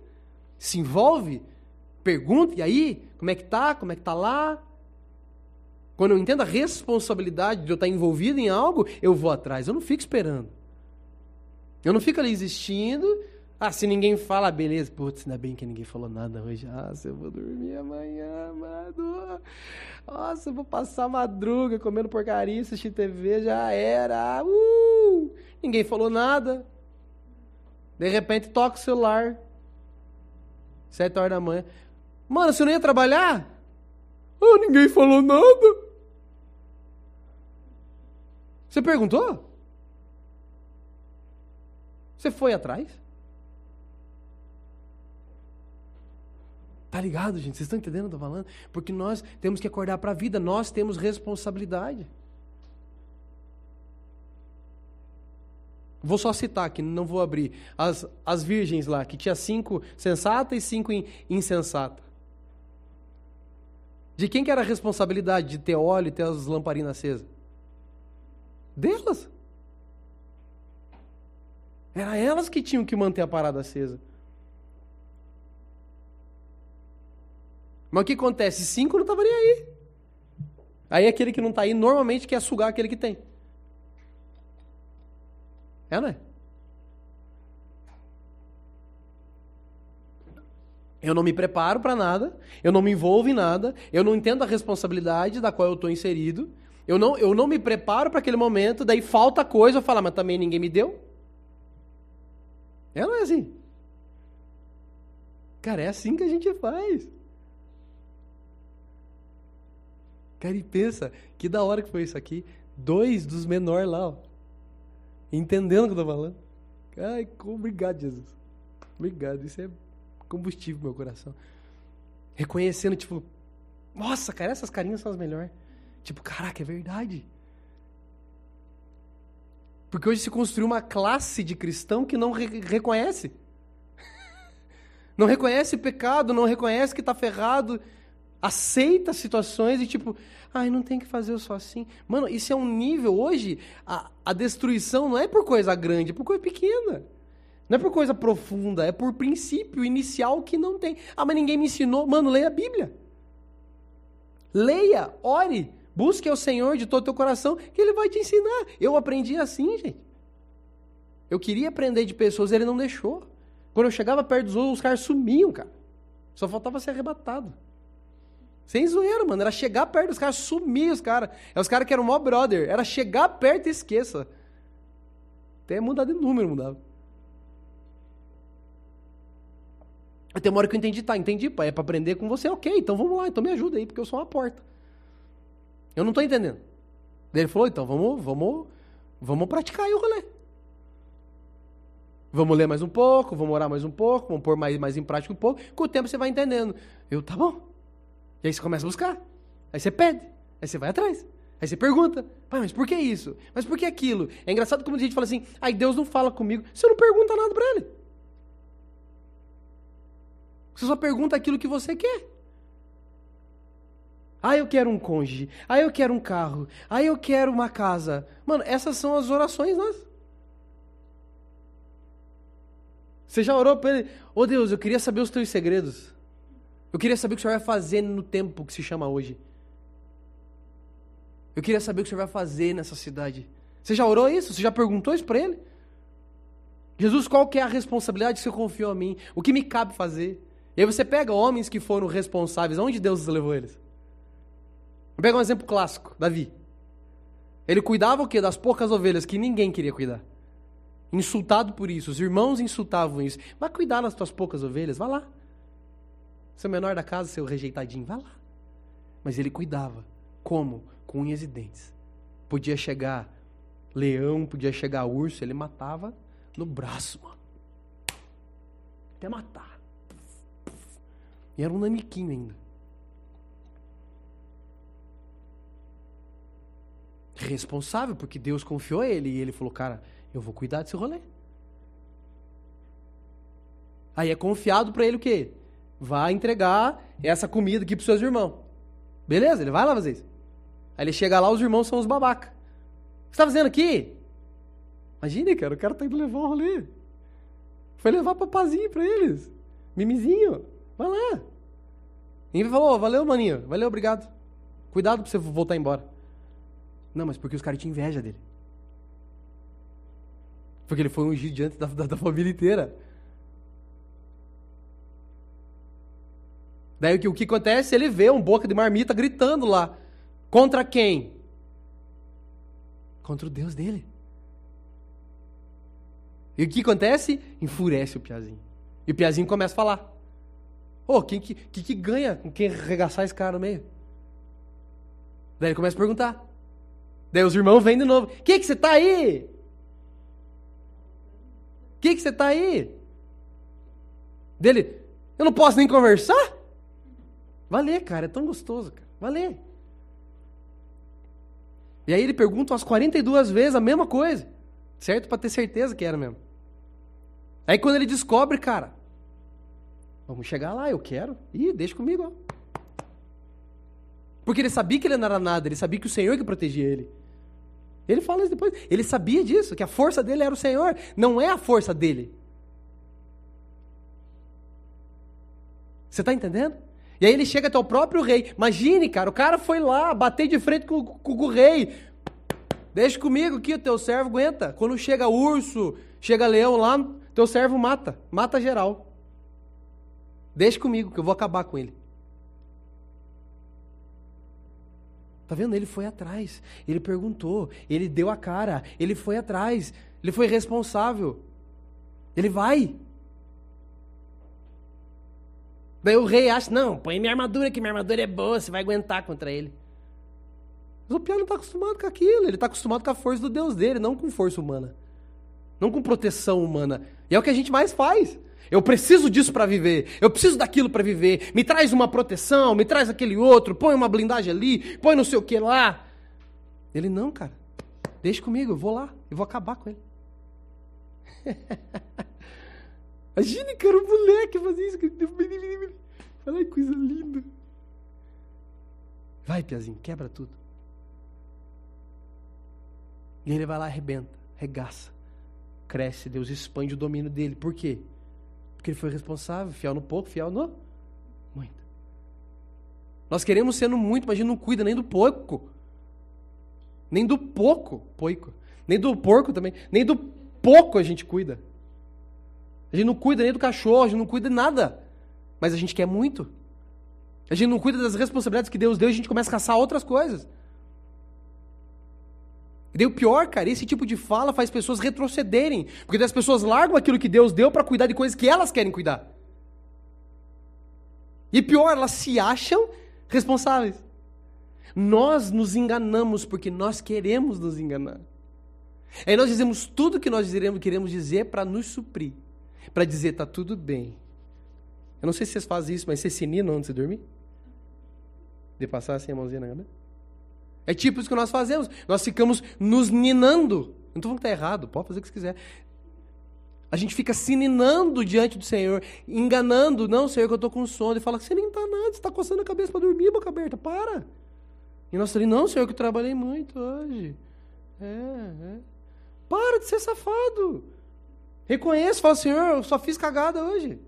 Se envolve, pergunta, e aí, como é que tá? Como é que tá lá? Quando eu entendo a responsabilidade de eu estar envolvido em algo, eu vou atrás. Eu não fico esperando. Eu não fico ali existindo. Ah, se ninguém fala, beleza. Putz, ainda bem que ninguém falou nada hoje. Ah, se eu vou dormir amanhã, mano. Nossa, eu vou passar madruga comendo porcaria, assistir TV, já era. Uh! Ninguém falou nada. De repente toca o celular. Sete horas da manhã. Mano, você não ia trabalhar? Ah, ninguém falou nada. Você perguntou? Você foi atrás? Tá ligado, gente? Vocês estão entendendo o que eu tô falando? Porque nós temos que acordar para a vida, nós temos responsabilidade. Vou só citar aqui, não vou abrir. As, as virgens lá, que tinha cinco sensatas e cinco insensatas. De quem que era a responsabilidade de ter óleo e ter as lamparinas acesas? Delas. Era elas que tinham que manter a parada acesa. Mas o que acontece? Cinco não estavam nem aí. Aí aquele que não está aí normalmente quer sugar aquele que tem. É, não é? Eu não me preparo para nada, eu não me envolvo em nada, eu não entendo a responsabilidade da qual eu estou inserido, eu não, eu não me preparo para aquele momento, daí falta coisa, eu falo, ah, mas também ninguém me deu. É não é assim? Cara, é assim que a gente faz. Cara, e pensa, que da hora que foi isso aqui. Dois dos menores lá, ó. Entendendo o que eu tô falando. Ai, obrigado, Jesus. Obrigado. Isso é combustível pro meu coração. Reconhecendo, tipo, nossa, cara, essas carinhas são as melhores. Tipo, caraca, é verdade. Porque hoje se construiu uma classe de cristão que não re reconhece. não reconhece pecado, não reconhece que está ferrado, aceita situações e tipo, ai, não tem que fazer só assim. Mano, isso é um nível hoje, a, a destruição não é por coisa grande, é por coisa pequena. Não é por coisa profunda, é por princípio inicial que não tem. Ah, mas ninguém me ensinou. Mano, leia a Bíblia. Leia, ore, busque ao Senhor de todo o teu coração, que Ele vai te ensinar. Eu aprendi assim, gente. Eu queria aprender de pessoas, Ele não deixou. Quando eu chegava perto dos outros, os caras sumiam, cara. Só faltava ser arrebatado. Sem zoeira, mano. Era chegar perto dos caras, sumir os caras. É os caras que eram mó brother. Era chegar perto e esqueça. Até mudar de número, mudava. Até uma hora que eu entendi, tá, entendi, pai, é pra aprender com você, ok, então vamos lá, então me ajuda aí, porque eu sou uma porta. Eu não tô entendendo. Daí ele falou, então vamos, vamos, vamos praticar aí o rolê. Vamos ler mais um pouco, vamos orar mais um pouco, vamos pôr mais, mais em prática um pouco. Com o tempo você vai entendendo. Eu, tá bom. E aí você começa a buscar. Aí você pede. Aí você vai atrás. Aí você pergunta, pai, mas por que isso? Mas por que aquilo? É engraçado como a gente fala assim, ai, Deus não fala comigo. Você não pergunta nada para ele. Você só pergunta aquilo que você quer. Ah, eu quero um cônjuge. Ah, eu quero um carro. Ah, eu quero uma casa. Mano, essas são as orações nossas. Você já orou para ele? Ô oh, Deus, eu queria saber os teus segredos. Eu queria saber o que o Senhor vai fazer no tempo que se chama hoje. Eu queria saber o que o Senhor vai fazer nessa cidade. Você já orou isso? Você já perguntou isso para ele? Jesus, qual que é a responsabilidade que você confiou a mim? O que me cabe fazer? E aí você pega homens que foram responsáveis, aonde Deus levou eles? Vou pegar um exemplo clássico, Davi. Ele cuidava o quê? Das poucas ovelhas que ninguém queria cuidar. Insultado por isso, os irmãos insultavam isso. Vai cuidar das tuas poucas ovelhas, vá lá. Seu menor da casa, seu rejeitadinho, vá lá. Mas ele cuidava. Como? com unhas e dentes. Podia chegar leão, podia chegar urso, ele matava no braço, mano. Até matar. E era um namiquinho ainda. Responsável, porque Deus confiou ele. E ele falou, cara, eu vou cuidar desse rolê. Aí é confiado para ele o quê? Vai entregar essa comida aqui pros seus irmãos. Beleza, ele vai lá fazer isso. Aí ele chega lá, os irmãos são os babaca. O que você tá fazendo aqui? Imagine, cara, o cara tá indo levar o rolê. Foi levar papazinho pra eles. Mimizinho. Vai lá. E ele falou, valeu, maninho. Valeu, obrigado. Cuidado pra você voltar embora. Não, mas porque os caras tinham inveja dele. Porque ele foi ungido diante da, da, da família inteira. Daí o que, o que acontece? Ele vê um boca de marmita gritando lá. Contra quem? Contra o Deus dele. E o que acontece? Enfurece o Piazinho. E o Piazinho começa a falar. Ô, oh, quem que, que, que ganha com quem arregaçar esse cara no meio? Daí ele começa a perguntar. Daí os irmãos vêm de novo. Que que você tá aí? Que que você tá aí? Dele, eu não posso nem conversar? Valer, cara, é tão gostoso, cara. Valer. E aí ele pergunta umas 42 vezes a mesma coisa. Certo? Para ter certeza que era mesmo. Aí quando ele descobre, cara, vamos chegar lá, eu quero. Ih, deixa comigo, ó. Porque ele sabia que ele não era nada, ele sabia que o Senhor que protegia ele. Ele fala isso depois. Ele sabia disso, que a força dele era o Senhor, não é a força dele. Você está entendendo? E aí ele chega até o próprio rei. Imagine, cara, o cara foi lá bater de frente com, com, com o rei. Deixa comigo aqui, o teu servo aguenta. Quando chega urso, chega leão lá, teu servo mata. Mata geral. Deixa comigo, que eu vou acabar com ele. Tá vendo? Ele foi atrás. Ele perguntou. Ele deu a cara. Ele foi atrás. Ele foi responsável. Ele vai. Daí o rei acha, não, põe minha armadura que minha armadura é boa, você vai aguentar contra ele. Mas o piano não está acostumado com aquilo, ele está acostumado com a força do Deus dele, não com força humana. Não com proteção humana. E é o que a gente mais faz. Eu preciso disso para viver. Eu preciso daquilo para viver. Me traz uma proteção, me traz aquele outro, põe uma blindagem ali, põe não sei o que lá. Ele não, cara. Deixa comigo, eu vou lá, eu vou acabar com ele. Imagine, cara, um moleque fazer isso. Olha que coisa linda. Vai, Piazinho, quebra tudo. E ele vai lá, arrebenta, regaça, cresce, Deus expande o domínio dele. Por quê? Ele foi responsável, fiel no pouco, fiel no muito. Nós queremos ser no muito, mas a gente não cuida nem do pouco. Nem do pouco, poico. Nem do porco também. Nem do pouco a gente cuida. A gente não cuida nem do cachorro, a gente não cuida de nada. Mas a gente quer muito. A gente não cuida das responsabilidades que Deus deu, a gente começa a caçar outras coisas. E daí o pior, cara, esse tipo de fala faz pessoas retrocederem. Porque as pessoas largam aquilo que Deus deu para cuidar de coisas que elas querem cuidar. E pior, elas se acham responsáveis. Nós nos enganamos porque nós queremos nos enganar. Aí nós dizemos tudo que nós queremos dizer para nos suprir. Para dizer, tá tudo bem. Eu não sei se vocês fazem isso, mas vocês se ninam antes de dormir? De passar assim a mãozinha na cabeça? É tipo isso que nós fazemos. Nós ficamos nos ninando. Não estou falando que está errado, pode fazer o que você quiser. A gente fica se ninando diante do Senhor, enganando. Não, Senhor, que eu estou com sono. Ele fala, você nem está nada, você está coçando a cabeça para dormir, boca aberta, para. E nós falamos, não, Senhor, que eu trabalhei muito hoje. É, é. Para de ser safado. Reconheça, fala, Senhor, eu só fiz cagada hoje.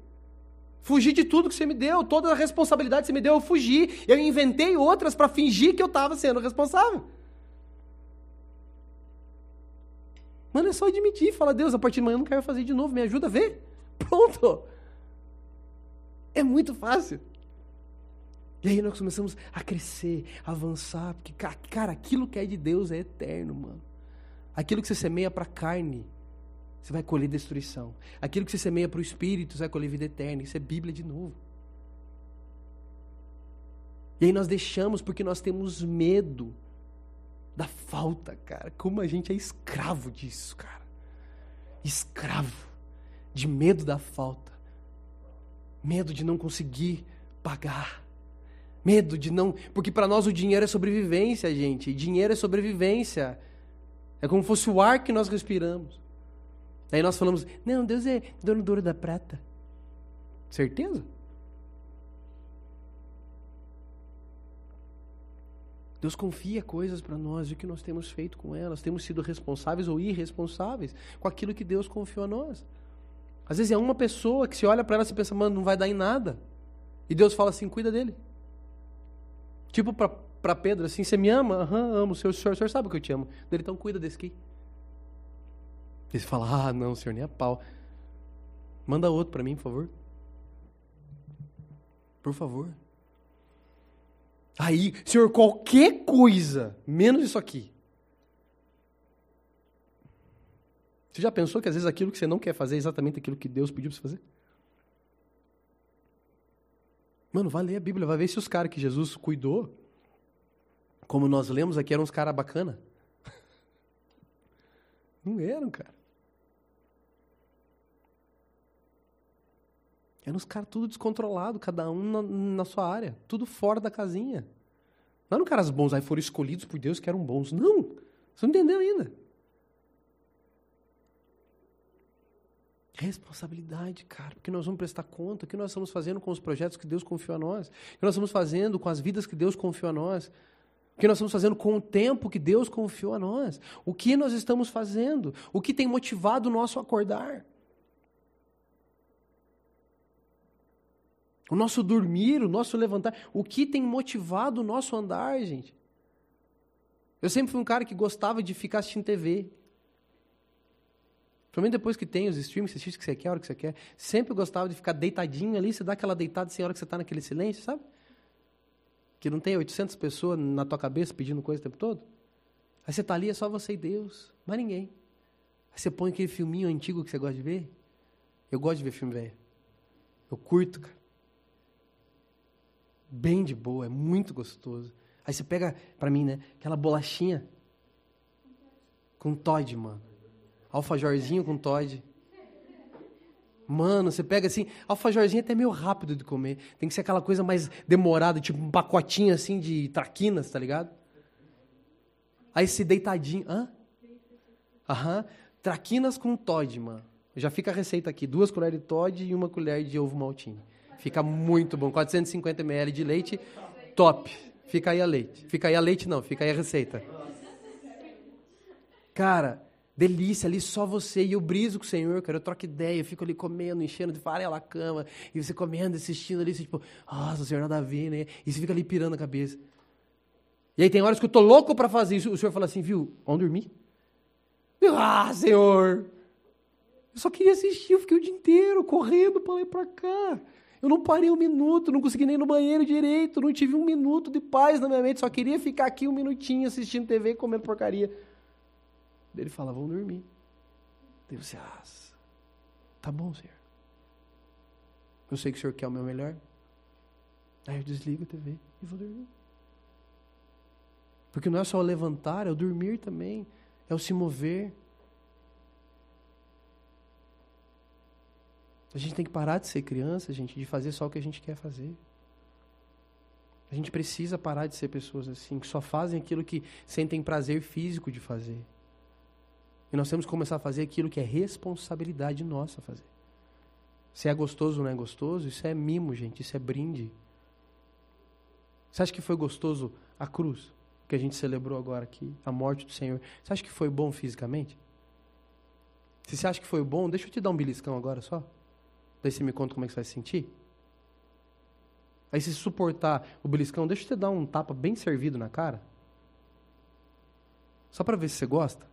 Fugi de tudo que você me deu, toda a responsabilidade que você me deu, eu fugi. Eu inventei outras para fingir que eu estava sendo responsável. Mano, é só admitir, fala, Deus, a partir de amanhã eu não quero fazer de novo, me ajuda a ver. Pronto. É muito fácil. E aí nós começamos a crescer, a avançar, porque, cara, aquilo que é de Deus é eterno, mano. Aquilo que você semeia para carne, você vai colher destruição. Aquilo que você semeia para o espírito, você vai colher vida eterna. Isso é Bíblia de novo. E aí nós deixamos porque nós temos medo da falta, cara. Como a gente é escravo disso, cara. Escravo de medo da falta. Medo de não conseguir pagar. Medo de não. Porque para nós o dinheiro é sobrevivência, gente. Dinheiro é sobrevivência. É como se fosse o ar que nós respiramos. Aí nós falamos, não, Deus é dono do ouro da prata. Certeza? Deus confia coisas para nós e o que nós temos feito com elas. Temos sido responsáveis ou irresponsáveis com aquilo que Deus confiou a nós. Às vezes é uma pessoa que se olha para ela e pensa, mano, não vai dar em nada. E Deus fala assim, cuida dele. Tipo para Pedro, assim, você me ama? Aham, amo. O senhor, o senhor, sabe que eu te amo. Ele então cuida desse aqui. Ele fala, ah, não, senhor, nem a pau. Manda outro para mim, por favor. Por favor. Aí, senhor, qualquer coisa, menos isso aqui. Você já pensou que às vezes aquilo que você não quer fazer é exatamente aquilo que Deus pediu para você fazer? Mano, vai ler a Bíblia, vai ver se os caras que Jesus cuidou, como nós lemos aqui, eram uns caras bacana. Não eram, cara. Eram os caras tudo descontrolado, cada um na, na, sua área, tudo fora da casinha. Não eram caras bons, aí foram escolhidos por Deus que eram bons. Não, você não entendeu ainda. Responsabilidade, cara, porque nós vamos prestar conta, o que nós estamos fazendo com os projetos que Deus confiou a nós, o que nós estamos fazendo com as vidas que Deus confiou a nós, o que nós estamos fazendo com o tempo que Deus confiou a nós, o que nós estamos fazendo, o que tem motivado o nosso acordar. O nosso dormir, o nosso levantar, o que tem motivado o nosso andar, gente? Eu sempre fui um cara que gostava de ficar assistindo TV. Principalmente depois que tem os streams, você assiste o que você quer, a hora que você quer. Sempre gostava de ficar deitadinho ali, você dá aquela deitada sem assim, hora que você está naquele silêncio, sabe? Que não tem 800 pessoas na tua cabeça pedindo coisa o tempo todo. Aí você está ali, é só você e Deus, mais ninguém. Aí você põe aquele filminho antigo que você gosta de ver. Eu gosto de ver filme velho. Eu curto, cara bem de boa, é muito gostoso. Aí você pega, para mim, né, aquela bolachinha com Todd, mano. Alfajorzinho com Todd. Mano, você pega assim, alfajorzinho é até meio rápido de comer. Tem que ser aquela coisa mais demorada, tipo um pacotinho assim de traquinas, tá ligado? Aí se deitadinho, hã? Aham. Traquinas com Todd, mano. Já fica a receita aqui, duas colheres de Todd e uma colher de ovo maltine. Fica muito bom. 450 ml de leite, top. Fica aí a leite. Fica aí a leite não, fica aí a receita. Cara, delícia ali, só você. E eu briso com o Senhor, cara. Eu troco ideia, eu fico ali comendo, enchendo de farela a cama. E você comendo, assistindo ali, você, tipo, nossa, Senhor, nada a ver, né? E você fica ali pirando a cabeça. E aí tem horas que eu tô louco para fazer isso. O Senhor fala assim, viu, vamos dormir? ah, Senhor! Eu só queria assistir, eu fiquei o dia inteiro correndo para lá e para cá. Eu não parei um minuto, não consegui nem ir no banheiro direito, não tive um minuto de paz na minha mente, só queria ficar aqui um minutinho assistindo TV, comendo porcaria. Ele fala, vamos dormir. Deus disse, ah, tá bom, Senhor. Eu sei que o Senhor quer o meu melhor. Aí eu desligo a TV e vou dormir. Porque não é só levantar, é o dormir também, é o se mover. A gente tem que parar de ser criança, gente, de fazer só o que a gente quer fazer. A gente precisa parar de ser pessoas assim, que só fazem aquilo que sentem prazer físico de fazer. E nós temos que começar a fazer aquilo que é responsabilidade nossa fazer. Se é gostoso ou não é gostoso, isso é mimo, gente, isso é brinde. Você acha que foi gostoso a cruz que a gente celebrou agora aqui, a morte do Senhor? Você acha que foi bom fisicamente? Se você acha que foi bom, deixa eu te dar um beliscão agora só. Daí você me conta como é que você vai se sentir. Aí se suportar o beliscão, deixa eu te dar um tapa bem servido na cara. Só para ver se você gosta.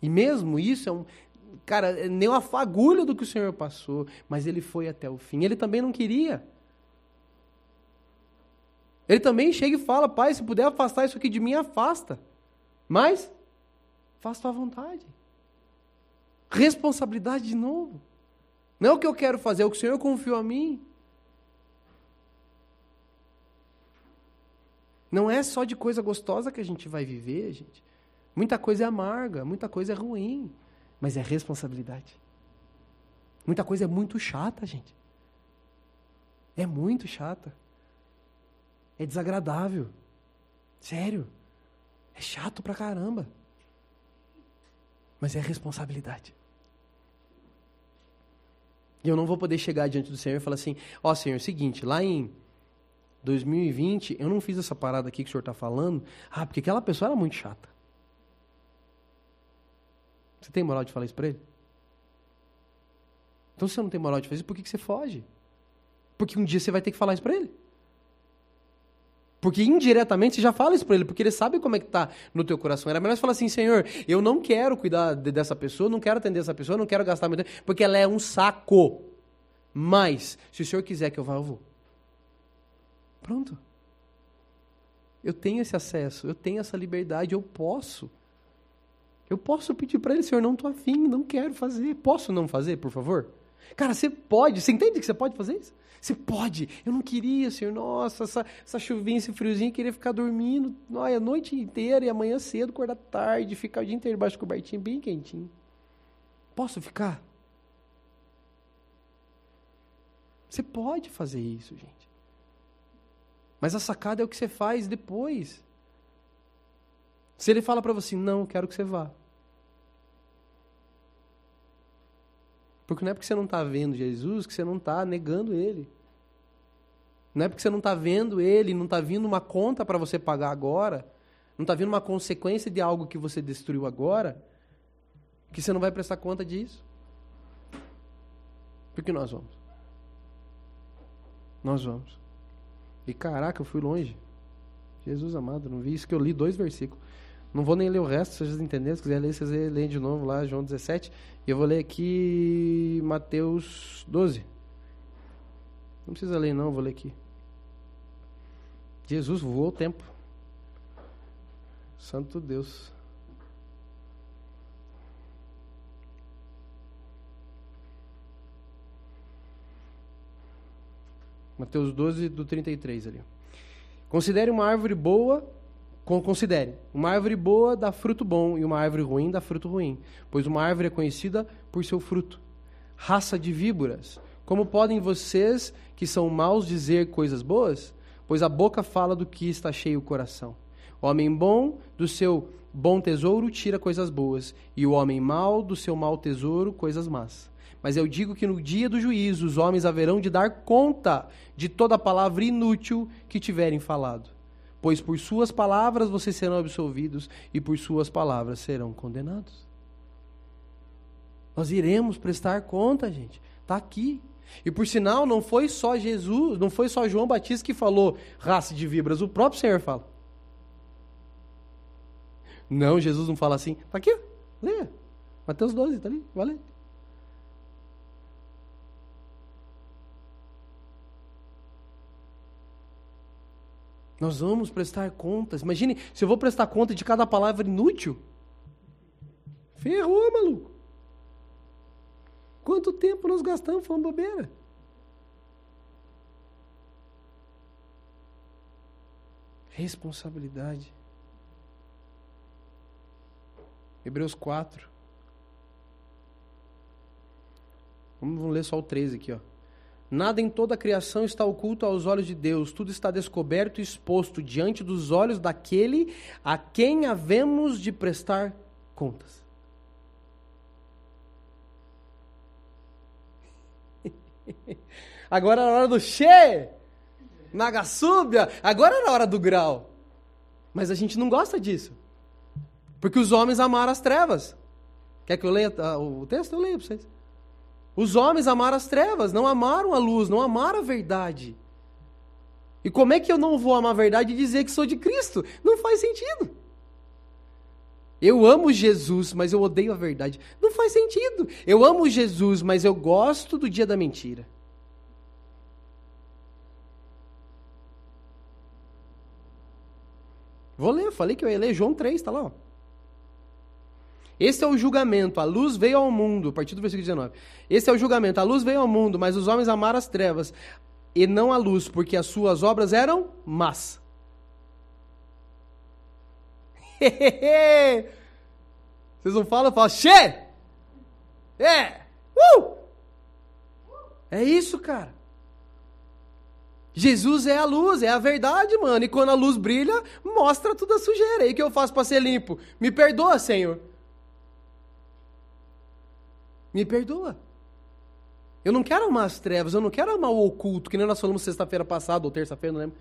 E mesmo isso é um. Cara, é nem uma fagulha do que o Senhor passou, mas ele foi até o fim. Ele também não queria. Ele também chega e fala: Pai, se puder afastar isso aqui de mim, afasta. Mas, faça tua vontade. Responsabilidade de novo. Não é o que eu quero fazer, é o que o Senhor confiou a mim. Não é só de coisa gostosa que a gente vai viver, gente. Muita coisa é amarga, muita coisa é ruim, mas é responsabilidade. Muita coisa é muito chata, gente. É muito chata. É desagradável. Sério. É chato pra caramba. Mas é responsabilidade. E eu não vou poder chegar diante do Senhor e falar assim: Ó, oh, Senhor, é o seguinte, lá em 2020, eu não fiz essa parada aqui que o senhor está falando. Ah, porque aquela pessoa era muito chata. Você tem moral de falar isso para ele? Então, se você não tem moral de fazer isso, por que, que você foge? Porque um dia você vai ter que falar isso para ele. Porque indiretamente você já fala isso para ele, porque ele sabe como é que está no teu coração. Era melhor você falar assim, Senhor, eu não quero cuidar de, dessa pessoa, não quero atender essa pessoa, não quero gastar meu tempo, porque ela é um saco. Mas, se o Senhor quiser que eu vá, eu vou. Pronto. Eu tenho esse acesso, eu tenho essa liberdade, eu posso. Eu posso pedir para ele, Senhor, não estou afim, não quero fazer. Posso não fazer, por favor? Cara, você pode, você entende que você pode fazer isso? Você pode. Eu não queria, Senhor, nossa, essa, essa chuvinha, esse friozinho, queria ficar dormindo olha, a noite inteira e amanhã cedo, acordar tarde, ficar o dia inteiro embaixo do cobertinho, bem quentinho. Posso ficar? Você pode fazer isso, gente. Mas a sacada é o que você faz depois. Se ele fala para você, não, quero que você vá. Porque não é porque você não está vendo Jesus que você não está negando ele. Não é porque você não está vendo ele, não está vindo uma conta para você pagar agora, não está vindo uma consequência de algo que você destruiu agora, que você não vai prestar conta disso. Por que nós vamos? Nós vamos. E caraca, eu fui longe. Jesus amado, não vi isso que eu li dois versículos. Não vou nem ler o resto, vocês entenderem. Se quiser ler, vocês leem de novo lá, João 17. E eu vou ler aqui Mateus 12. Não precisa ler, não, vou ler aqui. Jesus voou o tempo. Santo Deus. Mateus 12, do 33 ali. Considere uma árvore boa, considere, uma árvore boa dá fruto bom e uma árvore ruim dá fruto ruim, pois uma árvore é conhecida por seu fruto. Raça de víboras, como podem vocês, que são maus, dizer coisas boas? Pois a boca fala do que está cheio o coração. O homem bom do seu bom tesouro tira coisas boas, e o homem mau do seu mau tesouro coisas más. Mas eu digo que no dia do juízo os homens haverão de dar conta de toda palavra inútil que tiverem falado. Pois por suas palavras vocês serão absolvidos e por suas palavras serão condenados. Nós iremos prestar conta, gente. Está aqui. E por sinal, não foi só Jesus, não foi só João Batista que falou raça de vibras, o próprio Senhor fala. Não, Jesus não fala assim. Está aqui, leia. Mateus 12, está ali, vai Nós vamos prestar contas. Imagine se eu vou prestar conta de cada palavra inútil. Ferrou, maluco. Quanto tempo nós gastamos falando bobeira? Responsabilidade. Hebreus 4. Vamos ler só o 13 aqui, ó. Nada em toda a criação está oculto aos olhos de Deus, tudo está descoberto e exposto diante dos olhos daquele a quem havemos de prestar contas. Agora era a hora do Che, Nagasúbia, agora era a hora do grau. Mas a gente não gosta disso. Porque os homens amaram as trevas. Quer que eu leia ah, o texto? Eu leio para vocês. Os homens amaram as trevas, não amaram a luz, não amaram a verdade. E como é que eu não vou amar a verdade e dizer que sou de Cristo? Não faz sentido. Eu amo Jesus, mas eu odeio a verdade. Não faz sentido. Eu amo Jesus, mas eu gosto do dia da mentira. Vou ler, falei que eu ia ler João 3, está lá. Ó. Esse é o julgamento. A luz veio ao mundo, a partir do versículo 19. Esse é o julgamento. A luz veio ao mundo, mas os homens amaram as trevas e não a luz, porque as suas obras eram más. Vocês não falam? Falam, che! É! Uh! É isso, cara. Jesus é a luz, é a verdade, mano. E quando a luz brilha, mostra toda a sujeira. E o que eu faço para ser limpo? Me perdoa, Senhor. Me perdoa. Eu não quero amar as trevas, eu não quero amar o oculto, que nem nós falamos sexta-feira passada, ou terça-feira, não lembro.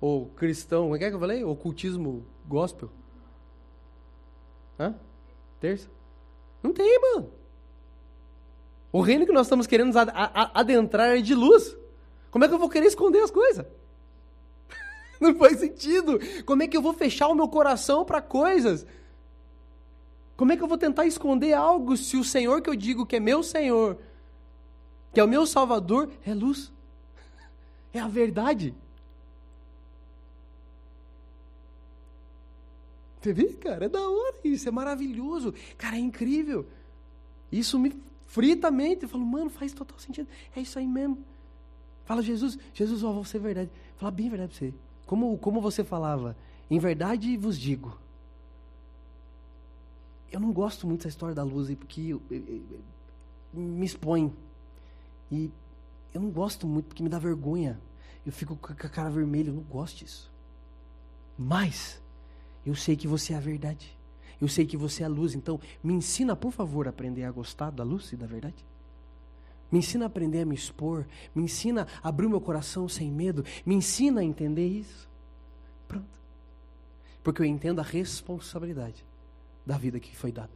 Ou cristão, como é que é eu falei? Ocultismo gospel. Hã? Terça? Não tem, mano. O reino que nós estamos querendo adentrar é de luz. Como é que eu vou querer esconder as coisas? Não faz sentido. Como é que eu vou fechar o meu coração para coisas como é que eu vou tentar esconder algo se o Senhor que eu digo que é meu Senhor, que é o meu Salvador, é luz? É a verdade. Você vê, cara? É da hora isso, é maravilhoso. Cara, é incrível. Isso me frita a mente. Eu falo, mano, faz total sentido. É isso aí mesmo. Fala, Jesus, Jesus, ó, vou ser verdade. Fala bem verdade pra você. Como, como você falava, em verdade vos digo. Eu não gosto muito dessa história da luz porque eu, eu, eu, me expõe. E eu não gosto muito porque me dá vergonha. Eu fico com a cara vermelha, eu não gosto disso. Mas eu sei que você é a verdade. Eu sei que você é a luz, então me ensina, por favor, a aprender a gostar da luz e da verdade. Me ensina a aprender a me expor, me ensina a abrir o meu coração sem medo, me ensina a entender isso. Pronto. Porque eu entendo a responsabilidade da vida que foi dada.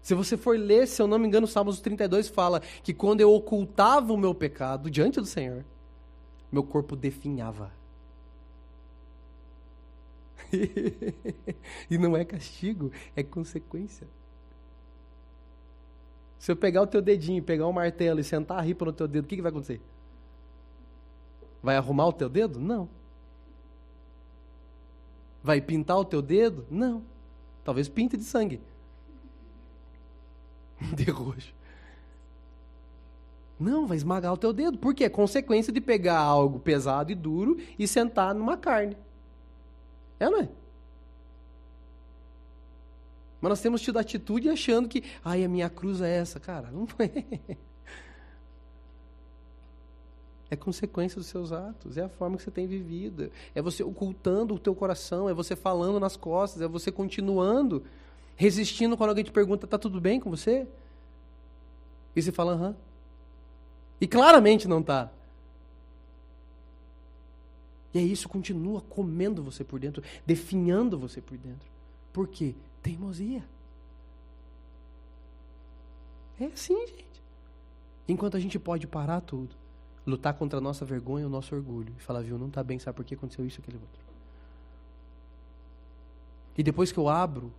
Se você for ler, se eu não me engano, o Salmos 32 fala que quando eu ocultava o meu pecado diante do Senhor, meu corpo definhava. e não é castigo, é consequência. Se eu pegar o teu dedinho, pegar um martelo e sentar a ripa no teu dedo, o que, que vai acontecer? Vai arrumar o teu dedo? Não. Vai pintar o teu dedo? Não. Talvez pinte de sangue. De roxo. Não, vai esmagar o teu dedo. Por quê? É consequência de pegar algo pesado e duro e sentar numa carne. É, não é? Mas nós temos tido atitude achando que, ai, a minha cruz é essa, cara. Não é. É consequência dos seus atos, é a forma que você tem vivido. É você ocultando o teu coração, é você falando nas costas, é você continuando, resistindo quando alguém te pergunta, tá tudo bem com você? E você fala, aham. E claramente não tá. E é isso, continua comendo você por dentro, definhando você por dentro. Por quê? Teimosia. É assim, gente. Enquanto a gente pode parar tudo lutar contra a nossa vergonha e o nosso orgulho. E falar, viu, não está bem, sabe por que aconteceu isso aquele outro. E depois que eu abro,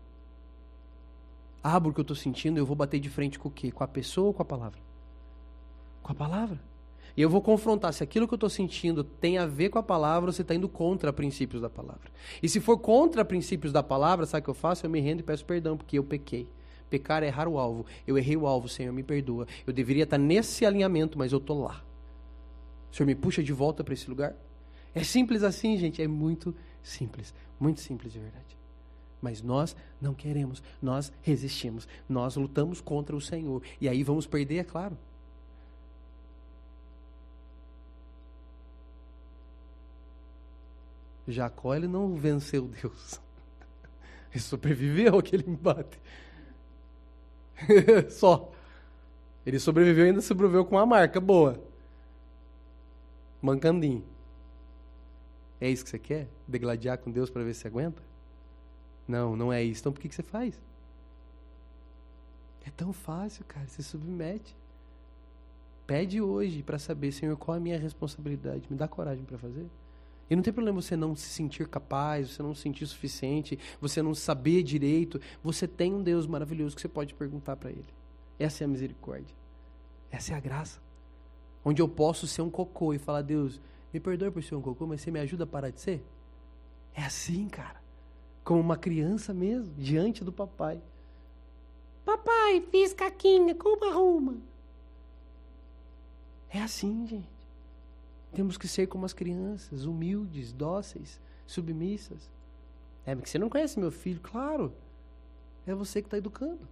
abro o que eu estou sentindo, eu vou bater de frente com o quê? Com a pessoa ou com a palavra? Com a palavra. E eu vou confrontar se aquilo que eu estou sentindo tem a ver com a palavra ou se está indo contra princípios da palavra. E se for contra princípios da palavra, sabe o que eu faço? Eu me rendo e peço perdão, porque eu pequei. Pecar é errar o alvo. Eu errei o alvo, Senhor, me perdoa. Eu deveria estar nesse alinhamento, mas eu estou lá. O Senhor me puxa de volta para esse lugar? É simples assim, gente. É muito simples. Muito simples de verdade. Mas nós não queremos, nós resistimos, nós lutamos contra o Senhor. E aí vamos perder, é claro. Jacó ele não venceu Deus. Ele sobreviveu aquele embate. Só. Ele sobreviveu e ainda sobreviveu com uma marca boa. Mancandinho. É isso que você quer? Degladiar com Deus para ver se aguenta? Não, não é isso. Então por que, que você faz? É tão fácil, cara. Você submete. Pede hoje para saber, Senhor, qual é a minha responsabilidade. Me dá coragem para fazer. E não tem problema você não se sentir capaz, você não se sentir suficiente, você não saber direito. Você tem um Deus maravilhoso que você pode perguntar para Ele. Essa é a misericórdia. Essa é a graça. Onde eu posso ser um cocô e falar, Deus, me perdoe por ser um cocô, mas você me ajuda a parar de ser? É assim, cara. Como uma criança mesmo, diante do papai. Papai, fiz caquinha, como arruma? É assim, gente. Temos que ser como as crianças, humildes, dóceis, submissas. É, porque você não conhece meu filho, claro. É você que está educando.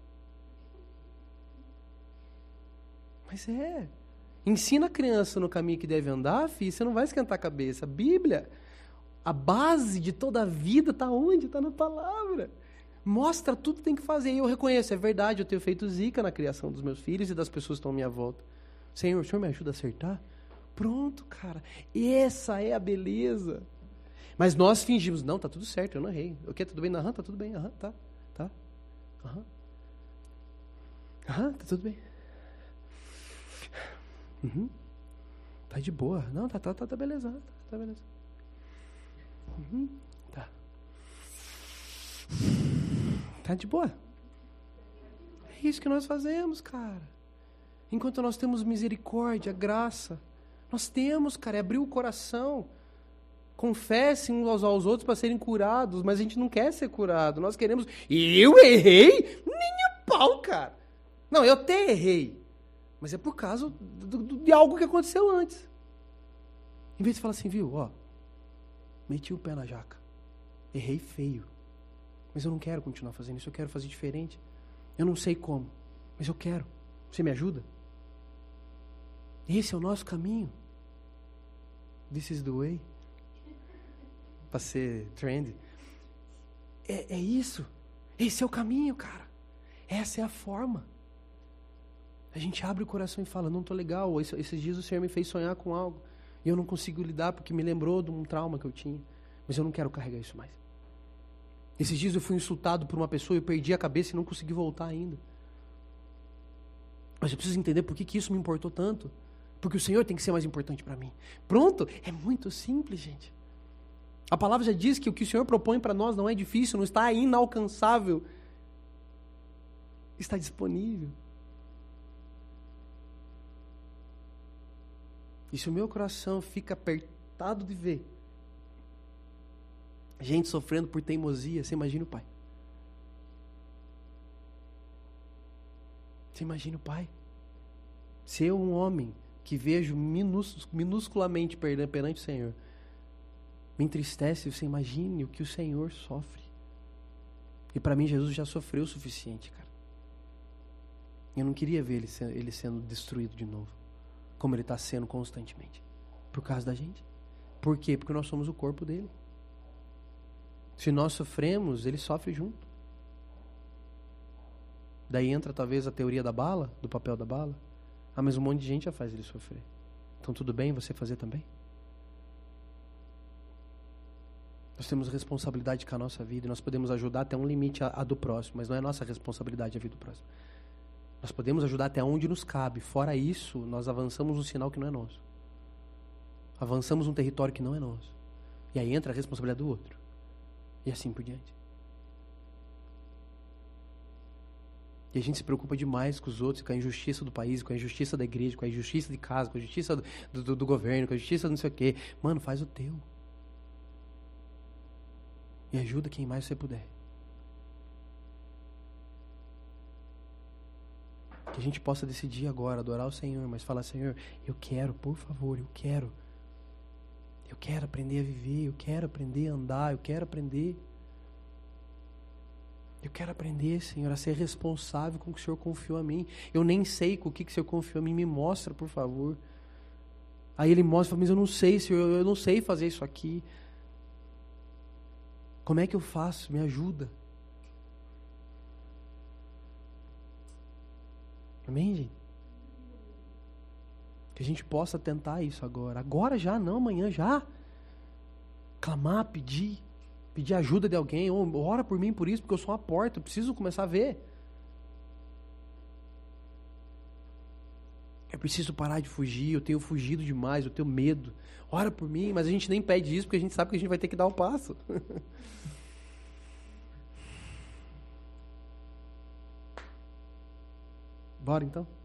Mas é. Ensina a criança no caminho que deve andar, filho, você não vai esquentar a cabeça. A Bíblia, a base de toda a vida está onde? Está na palavra. Mostra tudo que tem que fazer. E eu reconheço, é verdade, eu tenho feito zica na criação dos meus filhos e das pessoas que estão à minha volta. Senhor, o Senhor me ajuda a acertar? Pronto, cara. Essa é a beleza. Mas nós fingimos, não, tá tudo certo, eu não errei. O que? Tudo bem? Aham, tá tudo bem, aham, tá. Tá. Aham. Aham, tá tudo bem. Uhum. Tá de boa. Não, tá, tá, tá, tá beleza. Tá, tá beleza. Uhum. Tá. Tá de boa. É isso que nós fazemos, cara. Enquanto nós temos misericórdia, graça, nós temos, cara, é abrir o coração. Confessem uns aos outros para serem curados, mas a gente não quer ser curado. Nós queremos. Eu errei? Nem a pau, cara. Não, eu até errei. Mas é por causa do, do, de algo que aconteceu antes. Em vez de falar assim, viu, ó, meti o pé na jaca. Errei feio. Mas eu não quero continuar fazendo isso, eu quero fazer diferente. Eu não sei como, mas eu quero. Você me ajuda? Esse é o nosso caminho. This is the way. Para ser trend. É, é isso. Esse é o caminho, cara. Essa é a forma. A gente abre o coração e fala: Não estou legal. Esses dias o Senhor me fez sonhar com algo. E eu não consigo lidar porque me lembrou de um trauma que eu tinha. Mas eu não quero carregar isso mais. Esses dias eu fui insultado por uma pessoa e eu perdi a cabeça e não consegui voltar ainda. Mas eu preciso entender por que, que isso me importou tanto. Porque o Senhor tem que ser mais importante para mim. Pronto, é muito simples, gente. A palavra já diz que o que o Senhor propõe para nós não é difícil, não está inalcançável. Está disponível. E se o meu coração fica apertado de ver gente sofrendo por teimosia, você imagina o pai. Você imagina o pai. Ser um homem que vejo minus, minusculamente perante o Senhor, me entristece. Você imagine o que o Senhor sofre. E para mim, Jesus já sofreu o suficiente, cara. Eu não queria ver ele, ele sendo destruído de novo, como ele está sendo constantemente, por causa da gente. Por quê? Porque nós somos o corpo dele. Se nós sofremos, ele sofre junto. Daí entra talvez a teoria da bala, do papel da bala. Ah, mas um monte de gente já faz ele sofrer. Então tudo bem você fazer também? Nós temos responsabilidade com a nossa vida e nós podemos ajudar até um limite a, a, do próximo, mas não é nossa responsabilidade a vida do próximo. Nós podemos ajudar até onde nos cabe. Fora isso, nós avançamos um sinal que não é nosso. Avançamos um território que não é nosso. E aí entra a responsabilidade do outro. E assim por diante. E a gente se preocupa demais com os outros, com a injustiça do país, com a injustiça da igreja, com a injustiça de casa, com a injustiça do, do, do governo, com a injustiça do não sei o quê. Mano, faz o teu. E ajuda quem mais você puder. Que a gente possa decidir agora adorar o Senhor, mas falar, Senhor, eu quero, por favor, eu quero. Eu quero aprender a viver, eu quero aprender a andar, eu quero aprender. Eu quero aprender, Senhor, a ser responsável com o que o Senhor confiou a mim. Eu nem sei com o que o Senhor confiou a mim. Me mostra, por favor. Aí ele mostra, mas eu não sei, Senhor, eu não sei fazer isso aqui. Como é que eu faço? Me ajuda. Amém, gente? Que a gente possa tentar isso agora. Agora já, não, amanhã já. Clamar, pedir pedir ajuda de alguém, ou ora por mim por isso, porque eu sou uma porta, eu preciso começar a ver. Eu preciso parar de fugir, eu tenho fugido demais, eu tenho medo. Ora por mim, mas a gente nem pede isso porque a gente sabe que a gente vai ter que dar o passo. Bora então?